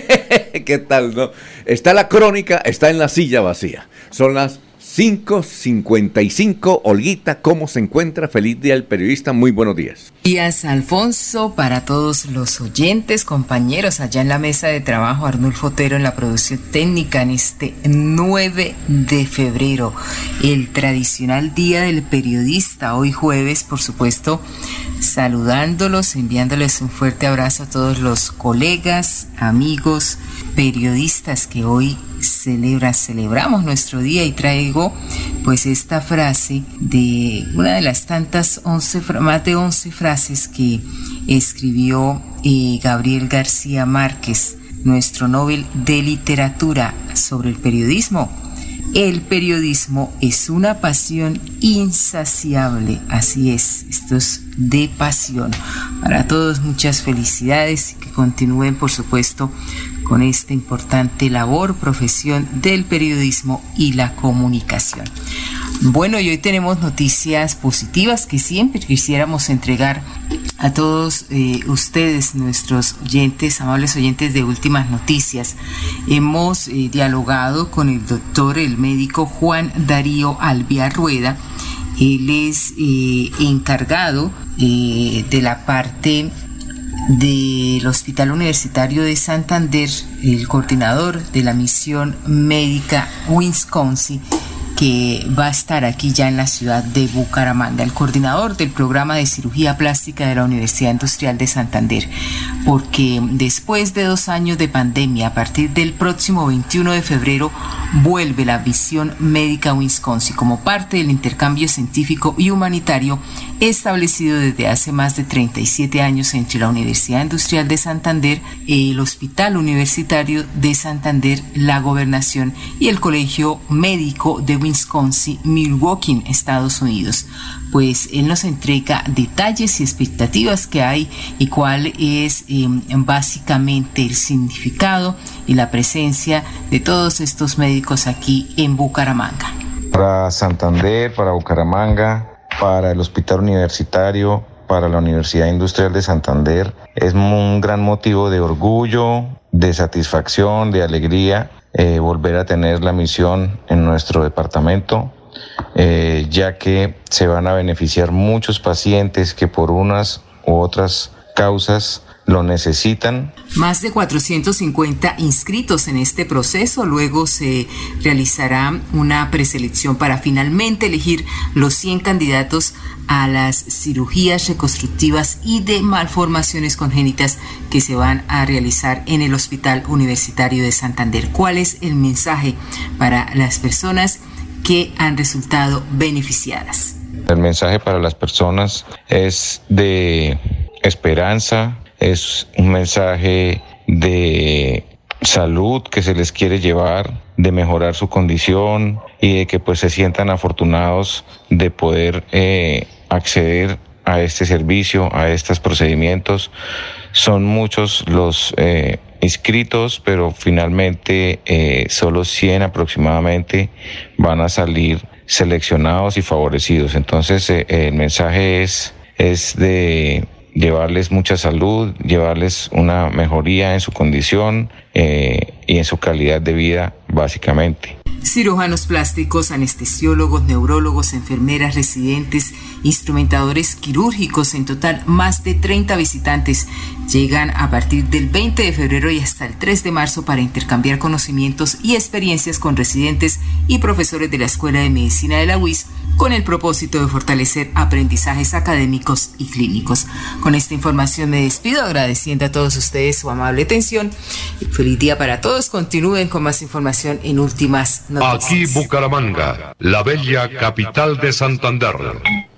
¿qué tal? No? Está la crónica, está en la silla vacía. Son las 555. Olguita, ¿cómo se encuentra? Feliz día el periodista. Muy buenos días. Días, Alfonso, para todos los oyentes, compañeros, allá en la mesa de trabajo, Arnulfo Otero en la producción técnica en este 9 de febrero, el tradicional día del periodista, hoy jueves, por supuesto, saludándolos, enviándoles un fuerte abrazo a todos los colegas, amigos, periodistas que hoy celebra, celebramos nuestro día y traigo pues esta frase de una de las tantas 11, más de 11 frases que escribió eh, Gabriel García Márquez, nuestro Nobel de Literatura sobre el periodismo. El periodismo es una pasión insaciable, así es, esto es de pasión. Para todos muchas felicidades y que continúen por supuesto con esta importante labor, profesión del periodismo y la comunicación. Bueno, y hoy tenemos noticias positivas que siempre quisiéramos entregar a todos eh, ustedes, nuestros oyentes, amables oyentes de Últimas Noticias. Hemos eh, dialogado con el doctor, el médico Juan Darío Albia Rueda. Él es eh, encargado de la parte del Hospital Universitario de Santander, el coordinador de la misión médica Wisconsin, que va a estar aquí ya en la ciudad de Bucaramanga, el coordinador del programa de cirugía plástica de la Universidad Industrial de Santander, porque después de dos años de pandemia, a partir del próximo 21 de febrero, vuelve la visión médica Wisconsin como parte del intercambio científico y humanitario establecido desde hace más de 37 años entre la Universidad Industrial de Santander, el Hospital Universitario de Santander, la Gobernación y el Colegio Médico de Wisconsin, Milwaukee, Estados Unidos. Pues él nos entrega detalles y expectativas que hay y cuál es em, básicamente el significado y la presencia de todos estos médicos aquí en Bucaramanga. Para Santander, para Bucaramanga, para el Hospital Universitario, para la Universidad Industrial de Santander. Es un gran motivo de orgullo, de satisfacción, de alegría eh, volver a tener la misión en nuestro departamento, eh, ya que se van a beneficiar muchos pacientes que por unas u otras causas lo necesitan. Más de 450 inscritos en este proceso. Luego se realizará una preselección para finalmente elegir los 100 candidatos a las cirugías reconstructivas y de malformaciones congénitas que se van a realizar en el Hospital Universitario de Santander. ¿Cuál es el mensaje para las personas que han resultado beneficiadas? El mensaje para las personas es de esperanza, es un mensaje de salud que se les quiere llevar, de mejorar su condición y de que pues se sientan afortunados de poder eh, acceder a este servicio, a estos procedimientos. Son muchos los eh, inscritos, pero finalmente eh, solo 100 aproximadamente van a salir seleccionados y favorecidos. Entonces el mensaje es, es de llevarles mucha salud, llevarles una mejoría en su condición eh, y en su calidad de vida básicamente cirujanos plásticos, anestesiólogos, neurólogos, enfermeras, residentes, instrumentadores quirúrgicos, en total más de 30 visitantes llegan a partir del 20 de febrero y hasta el 3 de marzo para intercambiar conocimientos y experiencias con residentes y profesores de la Escuela de Medicina de la UIS con el propósito de fortalecer aprendizajes académicos y clínicos. Con esta información me despido agradeciendo a todos ustedes su amable atención feliz día para todos. Continúen con más información en últimas noticias. Aquí Bucaramanga, la bella capital de Santander.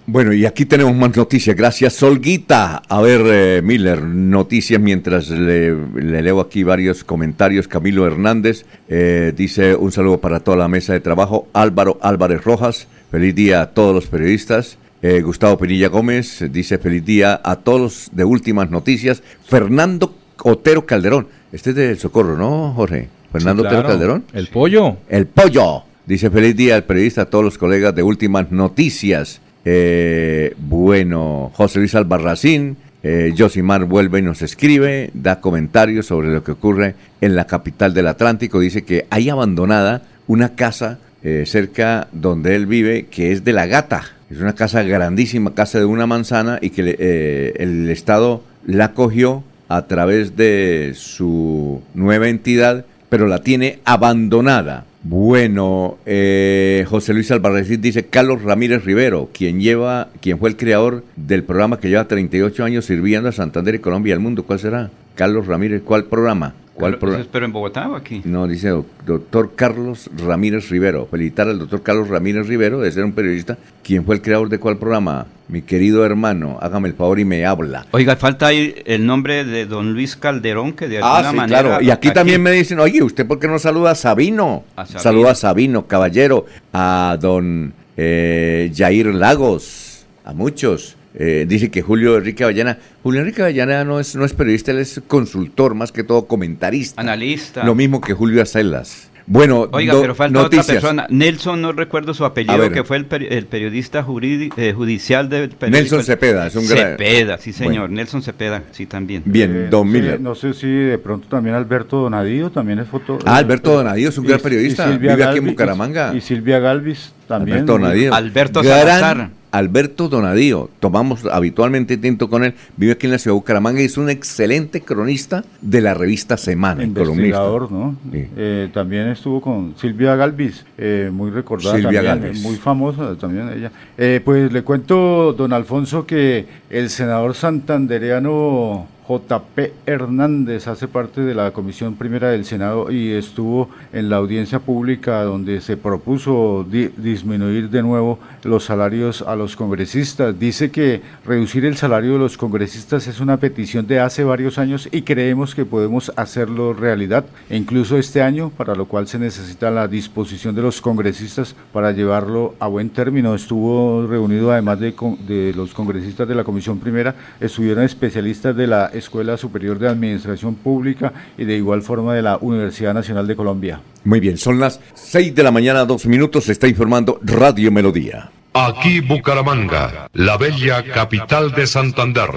Bueno, y aquí tenemos más noticias. Gracias, Solguita. A ver, eh, Miller, noticias mientras le, leo aquí varios comentarios. Camilo Hernández eh, dice un saludo para toda la mesa de trabajo. Álvaro Álvarez Rojas, feliz día a todos los periodistas. Eh, Gustavo Penilla Gómez dice feliz día a todos de últimas noticias. Fernando Otero Calderón. Este es de Socorro, ¿no, Jorge? Fernando Otero Calderón. El pollo. El pollo. Dice feliz día al periodista, a todos los colegas de últimas noticias. Eh, bueno, José Luis Albarracín, eh, Josimar vuelve y nos escribe, da comentarios sobre lo que ocurre en la capital del Atlántico. Dice que hay abandonada una casa eh, cerca donde él vive que es de la gata. Es una casa grandísima, casa de una manzana y que eh, el Estado la cogió a través de su nueva entidad, pero la tiene abandonada. Bueno, eh, José Luis Alvarez dice Carlos Ramírez Rivero, quien lleva, quien fue el creador del programa que lleva 38 años sirviendo a Santander y Colombia y al mundo. ¿Cuál será? Carlos Ramírez, ¿cuál programa? ¿Cuál programa? ¿Pero en Bogotá o aquí? No, dice doctor Carlos Ramírez Rivero. Felicitar al doctor Carlos Ramírez Rivero de ser un periodista. ¿Quién fue el creador de cuál programa? Mi querido hermano, hágame el favor y me habla. Oiga, falta ahí el nombre de don Luis Calderón, que de ah, alguna sí, manera... claro. Y aquí, también me dicen, oye, ¿usted por qué no saluda a Sabino? Saluda a Sabino, caballero, a don eh, Jair Lagos, a muchos. Eh, dice que Julio Enrique Avellana, Julio Enrique Avellana no es, no es periodista, él es consultor, más que todo comentarista. Analista. Lo mismo que Julio Acelas. Bueno, Oiga, pero falta otra persona. Nelson, no recuerdo su apellido, que fue el, periodista eh, judicial del periódico. Nelson Cepeda, es un gran... Cepeda, sí señor, Nelson Cepeda, sí también. Bien, Don Miller. no sé si de pronto también Alberto Donadío, también es foto... Ah, Alberto Donadío es un gran periodista, vive aquí en Bucaramanga. Y, Silvia Galvis también. Alberto Donadío. Alberto Salazar. Alberto Donadío, tomamos habitualmente tinto con él, vive aquí en la ciudad de Bucaramanga y es un excelente cronista de la revista Semana. Investigador, ¿no? Eh, también estuvo con Silvia Galvis, eh, muy recordada Silvia también, muy famosa también ella. Eh, pues le cuento, don Alfonso, que el senador santandereano JP Hernández hace parte de la Comisión Primera del Senado y estuvo en la audiencia pública donde se propuso disminuir de nuevo los salarios a los congresistas. Dice que reducir el salario de los congresistas es una petición de hace varios años y creemos que podemos hacerlo realidad, e incluso este año, para lo cual se necesita la disposición de los congresistas para llevarlo a buen término. Estuvo reunido además de, de los congresistas de la Comisión Primera, estuvieron especialistas de la Escuela Superior de Administración Pública y de igual forma de la Universidad Nacional de Colombia. Muy bien, son las 6 de la mañana, dos minutos, se está informando Radio Melodía. Aquí Bucaramanga, la bella capital de Santander.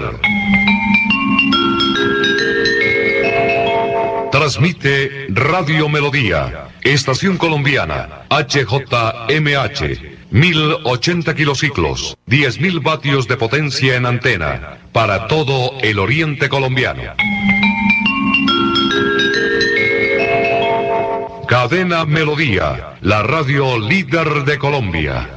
Transmite Radio Melodía, Estación Colombiana, HJMH. 1080 kilociclos, 10.000 vatios de potencia en antena, para todo el oriente colombiano. Cadena Melodía, la radio líder de Colombia.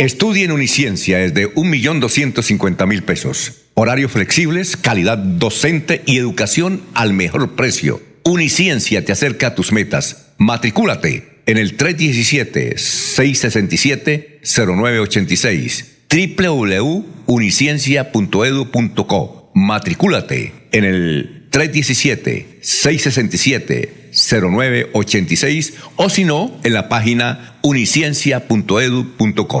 Estudie en Uniciencia es de 1.250.000 pesos. Horario flexibles, calidad docente y educación al mejor precio. Uniciencia te acerca a tus metas. Matricúlate en el 317-667-0986 www.uniciencia.edu.co. Matricúlate en el 317-667-0986 o si no, en la página uniciencia.edu.co.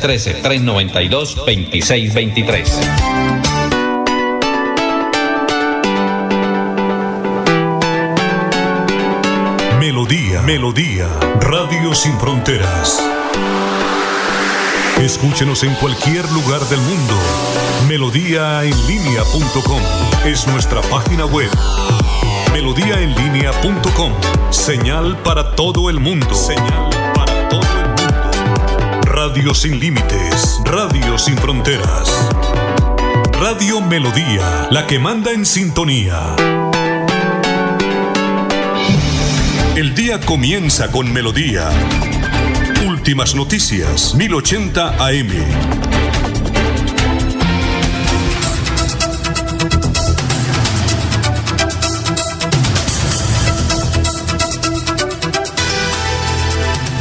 313-392-2623. Melodía, Melodía, Radio Sin Fronteras. Escúchenos en cualquier lugar del mundo. Melodíaenlínea.com es nuestra página web. Melodíaenlínea.com. Señal para todo el mundo. Señal Radio sin límites, radio sin fronteras. Radio Melodía, la que manda en sintonía. El día comienza con Melodía. Últimas noticias, 1080 AM.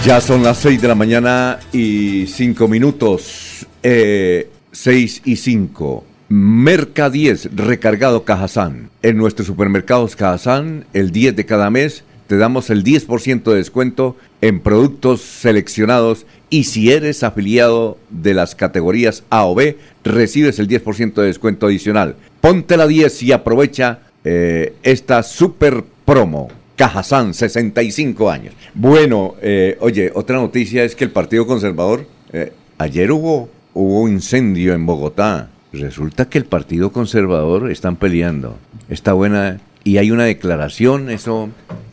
Ya son las 6 de la mañana y 5 minutos. Eh, 6 y 5. Merca 10, recargado Cajazán. En nuestros supermercados Cajazán, el 10 de cada mes, te damos el 10% de descuento en productos seleccionados y si eres afiliado de las categorías A o B, recibes el 10% de descuento adicional. Ponte la 10 y aprovecha eh, esta super promo. Cajazán, 65 años. Bueno, eh, oye, otra noticia es que el Partido Conservador, eh, ayer hubo, hubo incendio en Bogotá. Resulta que el Partido Conservador están peleando. Está buena. Y hay una declaración, eso,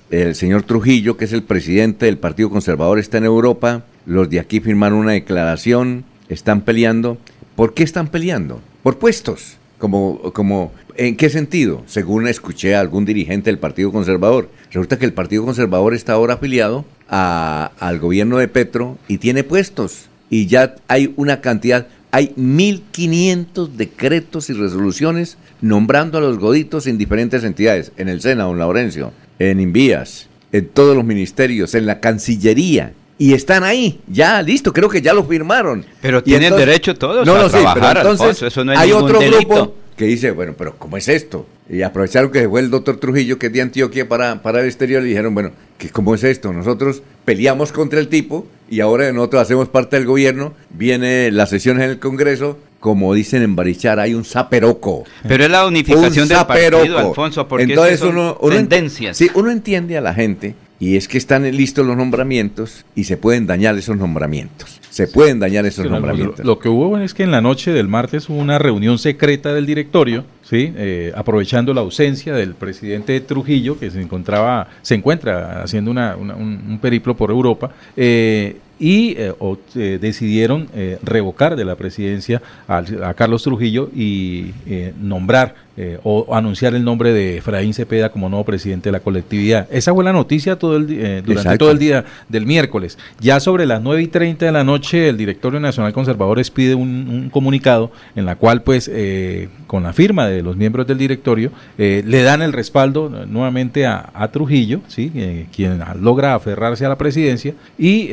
el señor Trujillo, que es el presidente del Partido Conservador, está en Europa. Los de aquí firmaron una declaración, están peleando. ¿Por qué están peleando? Por puestos. Como, como, ¿En qué sentido? Según escuché a algún dirigente del Partido Conservador. Resulta que el Partido Conservador está ahora afiliado a, al gobierno de Petro y tiene puestos. Y ya hay una cantidad, hay 1.500 decretos y resoluciones nombrando a los goditos en diferentes entidades. En el SENA, don Laurencio, en Invías, en todos los ministerios, en la Cancillería. Y están ahí, ya listo, creo que ya lo firmaron. Pero tienen entonces- derecho todos no, a no, sí, trabajar, pero entonces Alfonso, eso no hay ningún otro delito. grupo que dice, bueno, pero ¿cómo es esto? Y aprovecharon que fue el doctor Trujillo, que es de Antioquia, para, para el exterior, y dijeron, bueno, ¿qué, ¿cómo es esto? Nosotros peleamos contra el tipo y ahora nosotros hacemos parte del gobierno, viene las sesiones en el Congreso, como dicen en Barichara, hay un zaperoco. Pero es la unificación Un del partido. Alfonso, porque Entonces esas son uno, uno en- tendencias. sí, uno entiende a la gente y es que están listos los nombramientos y se pueden dañar esos nombramientos. Se pueden dañar esos nombramientos. Lo, lo que hubo es que en la noche del martes hubo una reunión secreta del directorio, sí, Eh, aprovechando la ausencia del presidente Trujillo, que se encontraba, se encuentra haciendo una- una- un, un periplo por Europa, eh, y eh, o- eh, decidieron eh, revocar de la presidencia al- a, Carlos Trujillo y eh, nombrar eh, o anunciar el nombre de Efraín Cepeda como nuevo presidente de la colectividad. Esa fue la noticia todo el, durante Exacto. todo el día del miércoles. Ya sobre las 9 y 30 de la noche, el Directorio Nacional Conservador expide un, un comunicado en la cual, pues, eh, con la firma de los miembros del directorio, eh, le dan el respaldo nuevamente a, a Trujillo, ¿sí? Eh, quien logra aferrarse a la presidencia y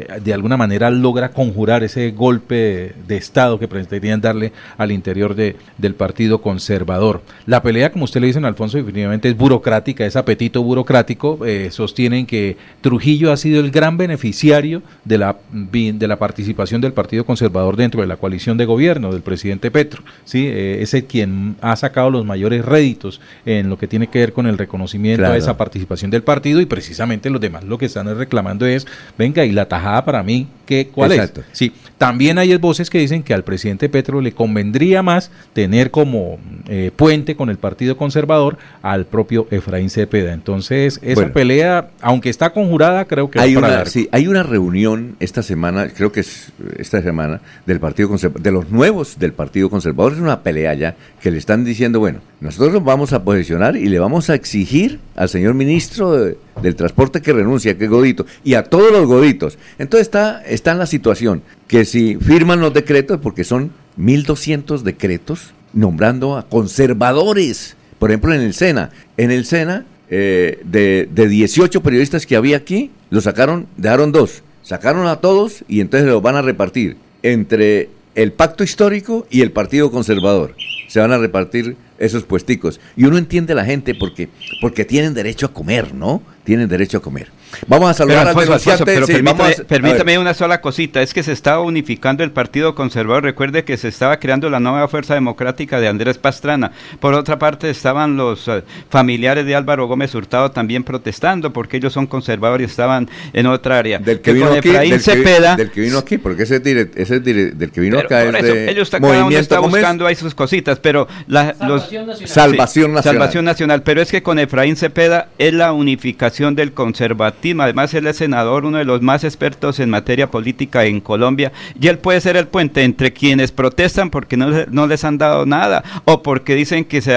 eh, de alguna manera logra conjurar ese golpe de Estado que pretendían darle al interior de, del Partido Conservador. La pelea, como usted le dice, Alfonso, definitivamente es burocrática, es apetito burocrático. eh, sostienen que Trujillo ha sido el gran beneficiario de la, de la participación del Partido Conservador dentro de la coalición de gobierno del presidente Petro. ¿sí? Eh, es el quien ha sacado los mayores réditos en lo que tiene que ver con el reconocimiento Claro. a esa participación del partido y precisamente los demás lo que están reclamando es, venga, y la tajada para mí, ¿qué, ¿cuál Exacto. es? Sí, también hay voces que dicen que al presidente Petro le convendría más tener como eh, puente con el Partido Conservador al propio Efraín Cepeda. Entonces, esa pelea, aunque está conjurada, creo que hay una, sí, hay una reunión esta semana, creo que es esta semana, del Partido Conservador, de los nuevos del Partido Conservador. Es una pelea ya que le están diciendo, bueno, nosotros nos vamos a posicionar y le vamos a exigir al señor ministro del Transporte que renuncie, que Godito, y a todos los Goditos. Entonces está, está en la situación que si firman los decretos, porque son 1.200 decretos nombrando a conservadores, por ejemplo en el SENA. En el SENA, eh, de, de 18 periodistas que había aquí, lo sacaron, dejaron dos, sacaron a todos y entonces los van a repartir entre el pacto histórico y el partido conservador. Se van a repartir esos puesticos. Y uno entiende a la gente porque, porque tienen derecho a comer, ¿no? Tienen derecho a comer. Vamos a saludar al permítame, una sola cosita, es que se estaba unificando el Partido Conservador. Recuerde que se estaba creando la nueva Fuerza Democrática de Andrés Pastrana. Por otra parte, estaban los eh, familiares de Álvaro Gómez Hurtado también protestando porque ellos son conservadores y estaban en otra área. Del que, vino aquí, del, que, vino aquí, porque ese, ese del que vino acá es de ellos cada uno está buscando ahí sus cositas, pero la, Salvación, Nacional. Salvación Nacional. Salvación Nacional, pero es que con Efraín Cepeda es la unificación del además él es senador, uno de los más expertos en materia política en Colombia, y él puede ser el puente entre quienes protestan porque no, no les han dado nada o porque dicen que se,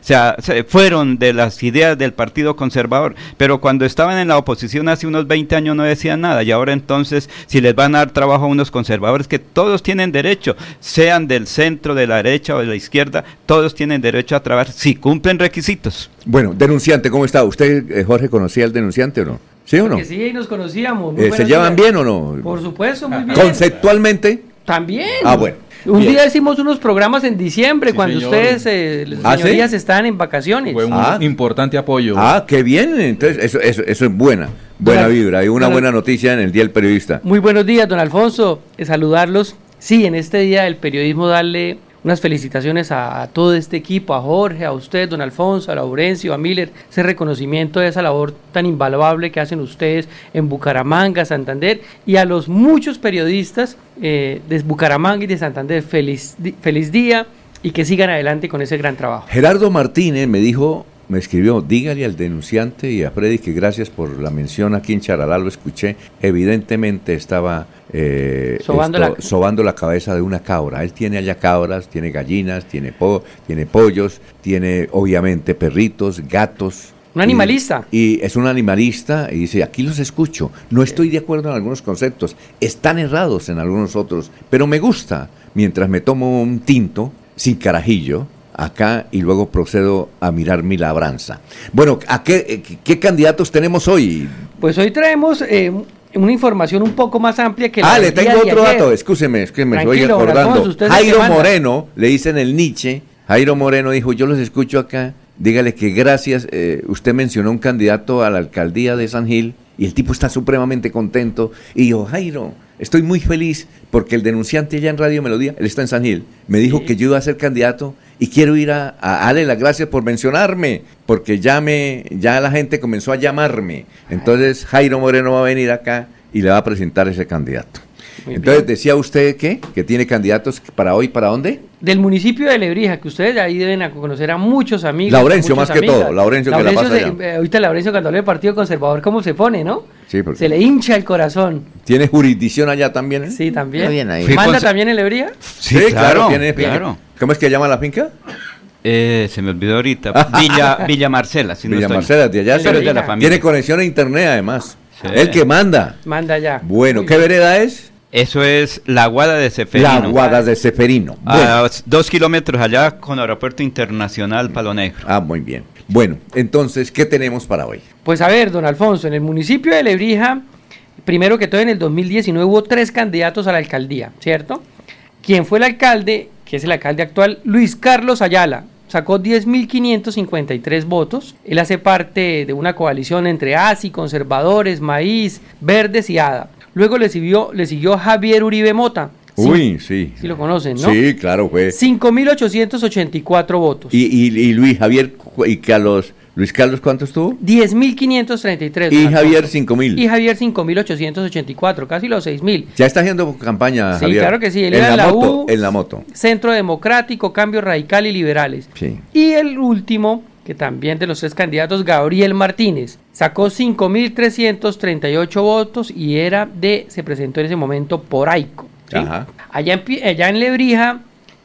se, fueron de las ideas del Partido Conservador, pero cuando estaban en la oposición hace unos 20 años no decían nada, y ahora entonces si les van a dar trabajo a unos conservadores que todos tienen derecho, sean del centro, de la derecha o de la izquierda, todos tienen derecho a trabajar si cumplen requisitos. Bueno, denunciante, ¿cómo está? ¿Usted, eh, Jorge, conocía al denunciante o no? ¿Sí o no? sí, nos conocíamos. Eh, ¿Se llevan bien o no? Por supuesto, muy bien. ¿Conceptualmente? También. Ah, bueno. Un día hicimos unos programas en diciembre cuando ustedes, eh, las ¿Ah, señorías, están en vacaciones. Fue un ah. importante apoyo. Ah, qué bien. Entonces, eso, eso, eso es buena. Buena vibra. Y una buena noticia en el Día del Periodista. Muy buenos días, don Alfonso. saludarlos. Sí, en este día del periodismo darle unas felicitaciones a, todo este equipo, a Jorge, a usted, don Alfonso, a Laurencio, a Miller, ese reconocimiento de esa labor tan invaluable que hacen ustedes en Bucaramanga, Santander, y a los muchos periodistas eh, de Bucaramanga y de Santander, feliz, feliz día y que sigan adelante con ese gran trabajo. Gerardo Martínez me dijo me escribió, dígale al denunciante y a Freddy que gracias por la mención aquí en Charalá, lo escuché, evidentemente estaba eh, sobando, la... cabeza de una cabra. Él tiene allá cabras, tiene gallinas, tiene, po tiene pollos, tiene obviamente perritos, gatos. Un animalista. Y, es un animalista y dice, aquí los escucho, no estoy de acuerdo en algunos conceptos, están errados en algunos otros, pero me gusta mientras me tomo un tinto sin carajillo acá y luego procedo a mirar mi labranza. Bueno, ¿a qué, qué candidatos tenemos hoy? Pues hoy traemos eh, una información un poco más amplia que la Ah, le tengo otro dato, escúcheme, es que me estoy acordando. Jairo Moreno, le dicen el Nietzsche, Jairo Moreno dijo, yo los escucho acá, dígale que gracias, eh, usted mencionó un candidato a la alcaldía de San Gil y el tipo está supremamente contento y yo, Jairo, estoy muy feliz porque el denunciante ya en Radio Melodía, él está en San Gil, me dijo que yo iba a ser candidato y quiero ir a, darle las gracias por mencionarme, porque ya, me, ya la gente comenzó a llamarme. Entonces Jairo Moreno va a venir acá y le va a presentar ese candidato. Entonces, decía usted que, que tiene candidatos para hoy, ¿para dónde? Del municipio de Lebrija, que ustedes ahí deben conocer a muchos amigos. Laurencio, más que todo. Laurencio, que la pasa eh, ahorita Laurencio, cuando habla del Partido Conservador, ¿cómo se pone, no? Sí, porque... Se le hincha el corazón. ¿Tiene jurisdicción allá también? Eh? Sí, también. Ahí. ¿Manda también en Lebrija? Sí, claro, tiene, claro. ¿Cómo es que llama la finca? Eh, se me olvidó ahorita. Villa, Villa Marcela. Si Villa Marcela, de allá. de la familia. Tiene conexión a internet además. El que manda. Manda ya. Bueno, ¿qué vereda es? Eso es la Guada de Seferino. La Guada de Seferino. dos kilómetros allá con Aeropuerto Internacional Palo Negro. Ah, muy bien. Bueno, entonces, ¿qué tenemos para hoy? Pues a ver, don Alfonso, en el municipio de Lebrija, primero que todo en el 2019 hubo tres candidatos a la alcaldía, ¿cierto? ¿Quién fue el alcalde? Que es el alcalde actual, Luis Carlos Ayala, sacó 10.553 votos. Él hace parte de una coalición entre ASI, conservadores, Maíz, Verdes y ADA. Luego le siguió, le siguió Javier Uribe Mota. Uy, sí. Sí lo conocen, ¿no? Sí, claro, fue. 5.884 votos. Y, y, y Luis Javier y que a los Luis Carlos, ¿cuántos tuvo? 10.533. Y Javier, 5.000. Y Javier, 5.884, casi los 6.000. Ya está haciendo campaña, Sí, Javier. claro que sí, él en era la, la moto, U. En la moto. Centro Democrático, Cambio Radical y Liberales. Sí. Y el último, que también de los tres candidatos, Gabriel Martínez, sacó 5.338 votos y era de, se presentó en ese momento por AICO. ¿sí? Ajá. Allá en, allá en Lebrija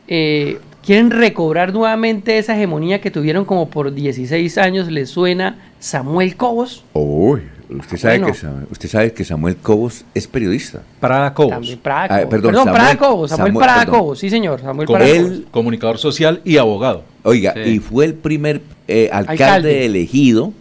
eh, quieren recobrar nuevamente esa hegemonía que tuvieron como por 16 años. ¿Les suena Samuel Cobos? Uy, usted sabe, Bueno. que, usted sabe que Samuel Cobos es periodista. Prada Cobos. También Prada Ah, Cobos. perdón, perdón, Prada Samuel- Cobos. Samuel, Samuel, Prada perdón. Cobos, sí señor. Samuel Prada él, Cobos. comunicador social y abogado. Oiga, Sí. y fue el primer eh, alcalde, Alcalde. elegido,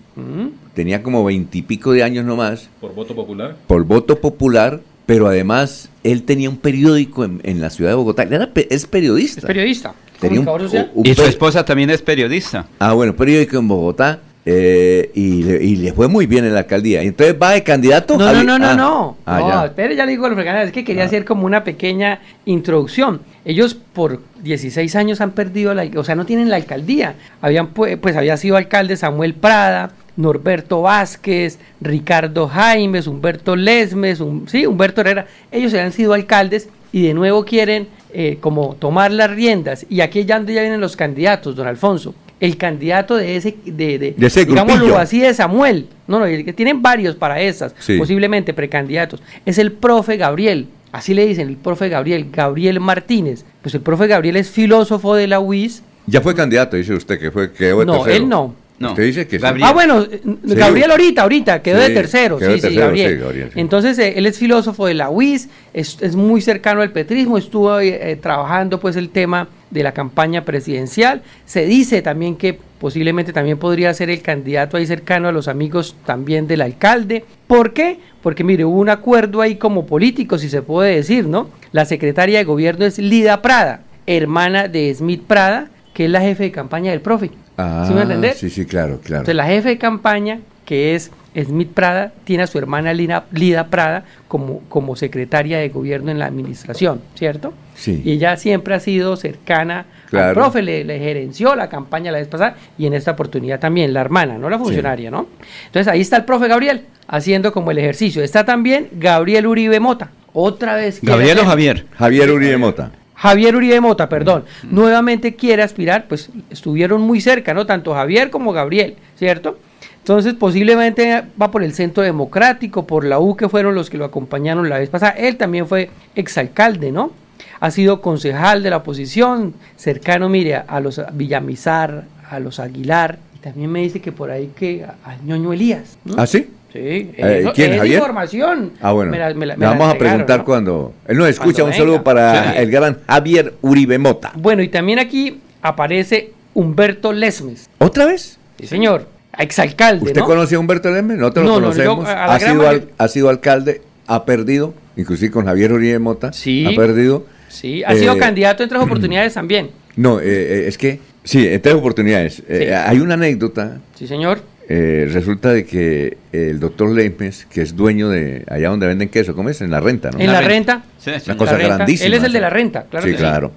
tenía como veintipico de años nomás, Por voto popular. por voto popular, pero además él tenía un periódico en, en la ciudad de Bogotá. Era es periodista. Es periodista. Tenía un- Y su esposa también es periodista. Ah, bueno, periódico en Bogotá. eh, y, le, y le fue muy bien en la alcaldía. Y Entonces va de candidato. No, no, Javi- no, no, ah, no. ah, no, ya. Ah. espere, ya le digo a los es que quería hacer como una pequeña introducción. Ellos por 16 años han perdido la, o sea, no tienen la alcaldía. Habían pu- pues había sido alcalde Samuel Prada, Norberto Vázquez, Ricardo Jaimes, Humberto Lesmes, un- sí, Humberto Herrera. Ellos habían sido alcaldes y de nuevo quieren eh, como tomar las riendas. Y aquí ya, ya vienen los candidatos, don Alfonso. El candidato de ese, de, de, De ese digámoslo así, de Samuel. No, no, tienen varios para esas, Sí. posiblemente precandidatos. Es el profe Gabriel. Así le dicen, el profe Gabriel, Gabriel Martínez. Pues el profe Gabriel es filósofo de la UIS. Ya fue candidato, dice usted, que fue quedó de No, tercero. él no. Usted dice que sí. Ah, bueno, eh, Sí. Gabriel ahorita, ahorita, quedó Sí, de tercero. quedó Sí, de sí, tercero, Gabriel. sí, Gabriel, sí. Entonces, eh, él es filósofo de la UIS, es, es muy cercano al petrismo, estuvo eh, trabajando pues el tema de la campaña presidencial. Se dice también que posiblemente también podría ser el candidato ahí cercano a los amigos también del alcalde. ¿Por qué? Porque mire, hubo un acuerdo ahí como político, si se puede decir, ¿no? La secretaria de gobierno es Lida Prada, hermana de Smith Prada, que es la jefe de campaña del profe. Ah, ¿Sí me va a entender? Sí, sí, claro, claro. Entonces la jefe de campaña, que es Smith Prada, tiene a su hermana Lina- Lida Prada como, como secretaria de gobierno en la administración, ¿cierto? Sí. Y ella siempre ha sido cercana Claro. al profe, le, le gerenció la campaña la vez pasada y en esta oportunidad también, la hermana, no la funcionaria, ¿no? Entonces ahí está el profe Gabriel haciendo como el ejercicio. Está también Gabriel Uribe Mota, otra vez. ¿Gabriel o Javier? Javier Uribe Mota. Javier Uribe Mota, perdón, nuevamente quiere aspirar, pues estuvieron muy cerca, ¿no? Tanto Javier como Gabriel, ¿cierto? Entonces posiblemente va por el Centro Democrático, por la U, que fueron los que lo acompañaron la vez pasada. Él también fue exalcalde, ¿no? Ha sido concejal de la oposición, cercano, mire, a los Villamizar, a los Aguilar, y también me dice que por ahí que a- al ñoño Elías. ¿no? ¿Ah, sí? Sí, Eh, ¿quién, es Javier? información. Ah, bueno. Me la- me la- Le me la vamos a preguntar ¿no? cuando. Él nos escucha. Cuando un saludo para Sí. el gran Javier Uribe Mota. Bueno, y también aquí aparece Humberto Lesmes. ¿Otra vez? Sí, señor. Exalcalde, ¿Usted ¿no? conoce a Humberto? Nosotros No, lo no, conocemos. yo ha, sido al- ha sido alcalde, ha perdido, inclusive con Javier Uribe Mota. Sí. Ha perdido. Sí, ha sido Eh, candidato en tres oportunidades también. No, eh, eh, es que, sí, en tres oportunidades. Eh, Sí. hay una anécdota. Sí, señor. eh, resulta de que el doctor Lemmes, que es dueño de allá donde venden queso, ¿cómo es? En la renta, ¿no? En la renta. Una cosa renta. grandísima. Él es el de sí. la renta, claro Sí, que sí. claro.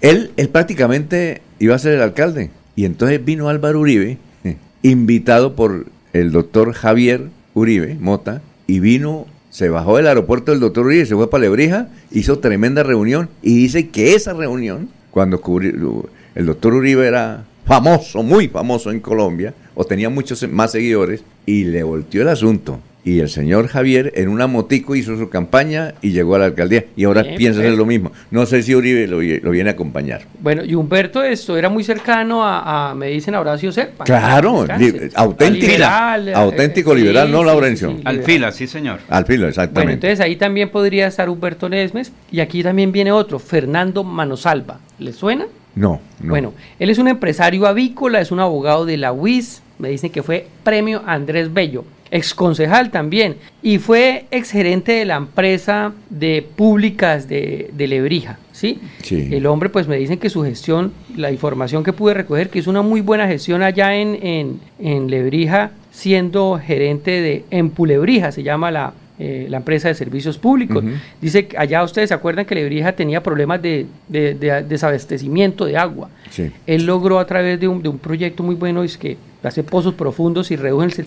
Él, él prácticamente iba a ser el alcalde. Y entonces vino Álvaro Uribe, invitado por el doctor Javier Uribe Mota, y vino, se bajó del aeropuerto del doctor Uribe, se fue para Lebrija, hizo tremenda reunión, y dice que esa reunión, cuando el doctor Uribe era famoso, muy famoso en Colombia, o tenía muchos más seguidores, y le volteó el asunto. Y el señor Javier en una motico hizo su campaña y llegó a la alcaldía. Y ahora Bien, piensa hacer lo mismo. No sé si Uribe lo, vi- lo viene a acompañar. Bueno, y Humberto esto era muy cercano a, a- me dicen a Horacio Serpa. Claro, li- auténtico, Liberal, eh, auténtico sí, liberal, no sí, Laurencio. sí, sí, Al fila, sí, señor. Al Bueno, exactamente. entonces ahí también podría estar Humberto Nesmes. Y aquí también viene otro, Fernando Manosalva. ¿Le suena? no, no. Bueno, él es un empresario avícola, es un abogado de la UIS, me dicen que fue premio Andrés Bello, ex concejal también, y fue ex gerente de la empresa de públicas de, de Lebrija, ¿sí? Sí. El hombre, pues me dicen que su gestión, la información que pude recoger, que hizo una muy buena gestión allá en, en, en Lebrija, siendo gerente de Empulebrija, se llama la, eh, la empresa de servicios públicos. Dice que allá ustedes se acuerdan que Lebrija tenía problemas de, desabastecimiento de agua. Él logró a través de un, de un proyecto muy bueno, es que hace pozos profundos y reduce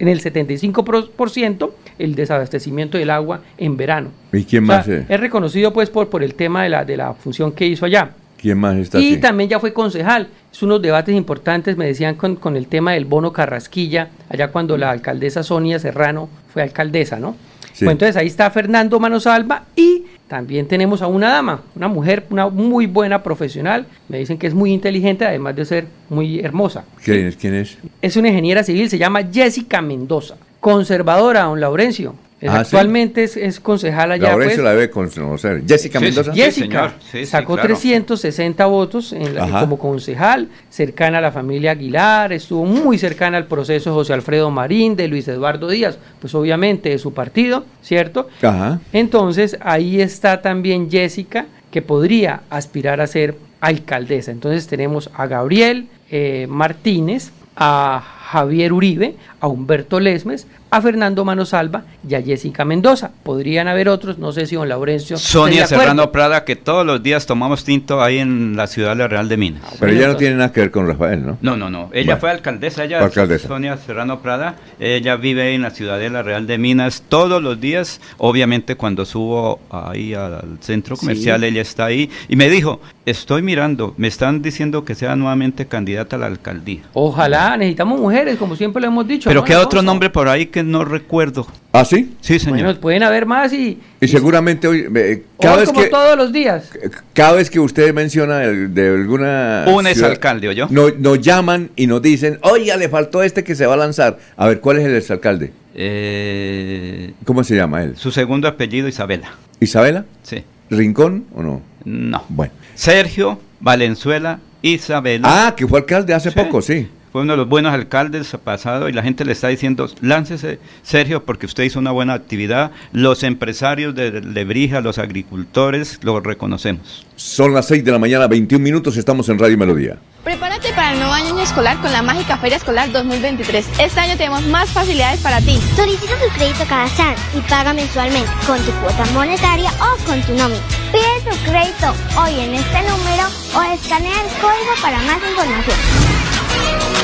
en el 75% el desabastecimiento del agua en verano. ¿Y quién más? es? es reconocido pues por, por el tema de la, de la función que hizo allá. ¿Quién más está Y también ya fue concejal. Es unos debates importantes, me decían, con, con, el tema del bono Carrasquilla, allá cuando la alcaldesa Sonia Serrano fue alcaldesa, ¿no? Pues entonces ahí está Fernando Manosalva y también tenemos a una dama, una mujer, una muy buena profesional. Me dicen que es muy inteligente, además de ser muy hermosa. ¿Quién es? ¿Quién es? Es una ingeniera civil, se llama Jessica Mendoza. Conservadora, don Laurencio. Ah, actualmente es, concejal allá. Laurencio pues. la debe conocer. Jessica Mendoza. Jessica sacó 360 votos como concejal, cercana a la familia Aguilar, estuvo muy cercana al proceso de José Alfredo Marín, de Luis Eduardo Díaz, pues obviamente de su partido, ¿cierto? Ajá. Entonces ahí está también Jessica, que podría aspirar a ser alcaldesa. Entonces tenemos a Gabriel eh, Martínez, a Javier Uribe, a Humberto Lesmes, a Fernando Manosalva y a Jessica Mendoza. Podrían haber otros, no sé si don Laurencio. Sonia Serrano Prada, que todos los días tomamos tinto ahí en la ciudad de la Real de Minas. Pero ella no tiene nada que ver con Rafael, ¿no? No, no, no. Ella fue alcaldesa, ella alcaldesa. Sonia Serrano Prada. Ella vive en la ciudad de la Real de Minas todos los días. Obviamente cuando subo ahí al centro comercial, ella está ahí. Y me dijo, estoy mirando, me están diciendo que sea nuevamente candidata a la alcaldía. Ojalá, necesitamos mujeres, como siempre lo hemos dicho. Pero ¿qué otro nombre por ahí que no recuerdo. ¿Ah, sí? Sí, señor. Bueno, pueden haber más y... Y seguramente hoy... cada vez como que, todos los días. Cada vez que usted menciona de alguna... Un exalcalde, ¿o yo? Nos, llaman y nos dicen, oiga, le faltó este que se va a lanzar. A ver, ¿cuál es el exalcalde? Eh, ¿Cómo se llama él? Su segundo apellido, Isabela. ¿Isabela? Sí. ¿Rincón o no? No. Bueno. Sergio Valenzuela Isabela. Ah, que fue alcalde hace poco, sí fue uno de los buenos alcaldes pasado y la gente le está diciendo, láncese Sergio porque usted hizo una buena actividad, los empresarios de Lebrija, los agricultores, lo reconocemos. Son las 6 de la mañana, 21 minutos, estamos en Radio Melodía. Prepárate para el nuevo año escolar con la mágica Feria Escolar 2023. Este año tenemos más facilidades para ti. Solicita tu crédito cada SAN y paga mensualmente con tu cuota monetaria o con tu nómina. Pide tu crédito hoy en este número o escanea el código para más información.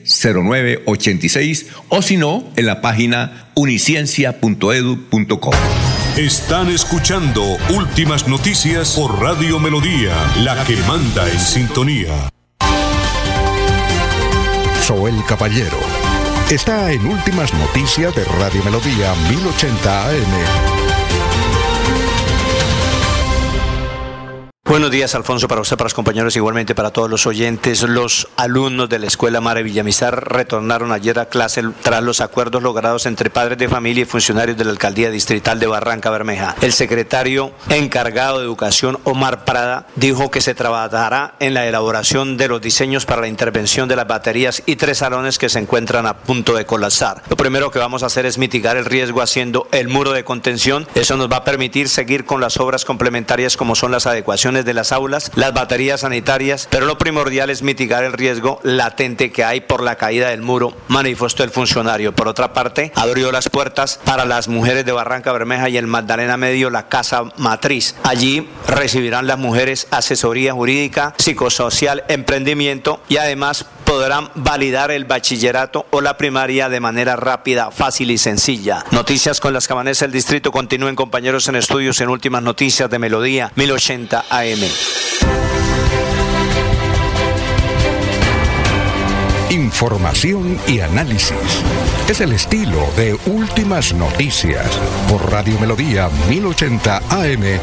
o si no, en la página uniciencia.edu.co. Están escuchando Últimas Noticias por Radio Melodía, la que manda en sintonía. Soy el Caballero. Está en Últimas Noticias de Radio Melodía 1080 AM. Buenos días, Alfonso, para usted, para los compañeros, igualmente para todos los oyentes. Los alumnos de la Escuela Mare Villamizar retornaron ayer a clase tras los acuerdos logrados entre padres de familia y funcionarios de la Alcaldía Distrital de Barranca Bermeja. El secretario encargado de Educación, Omar Prada, dijo que se trabajará en la elaboración de los diseños para la intervención de las baterías y tres salones que se encuentran a punto de colapsar. Lo primero que vamos a hacer es mitigar el riesgo haciendo el muro de contención. Eso nos va a permitir seguir con las obras complementarias como son las adecuaciones de las aulas, las baterías sanitarias, pero lo primordial es mitigar el riesgo latente que hay por la caída del muro, manifestó el funcionario. Por otra parte, abrió las puertas para las mujeres de Barranca Bermeja y el Magdalena Medio la Casa Matriz. Allí recibirán las mujeres asesoría jurídica, psicosocial, emprendimiento y además podrán validar el bachillerato o la primaria de manera rápida, fácil y sencilla. Noticias con las cabanes del distrito continúen compañeros en estudios en últimas noticias de Melodía 1080 AM. Información y análisis. Es el estilo de Últimas Noticias por Radio Melodía 1080 AM.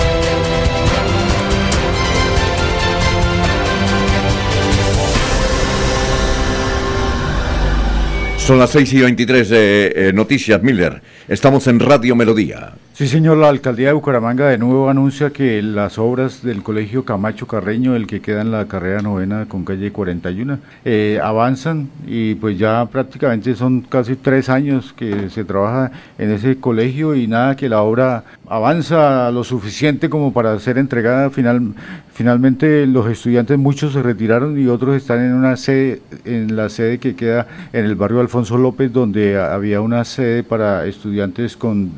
Son las 6 y 23 de eh, Noticias Miller. Estamos en Radio Melodía. Sí, señor, la alcaldía de Bucaramanga de nuevo anuncia que las obras del colegio Camacho Carreño, el que queda en la carrera novena con calle 41, eh, avanzan y pues ya prácticamente son casi tres años que se trabaja en ese colegio y nada, que la obra avanza lo suficiente como para ser entregada. Final, finalmente los estudiantes muchos se retiraron y otros están en una sede en la sede que queda en el barrio Alfonso López donde había una sede para estudiantes con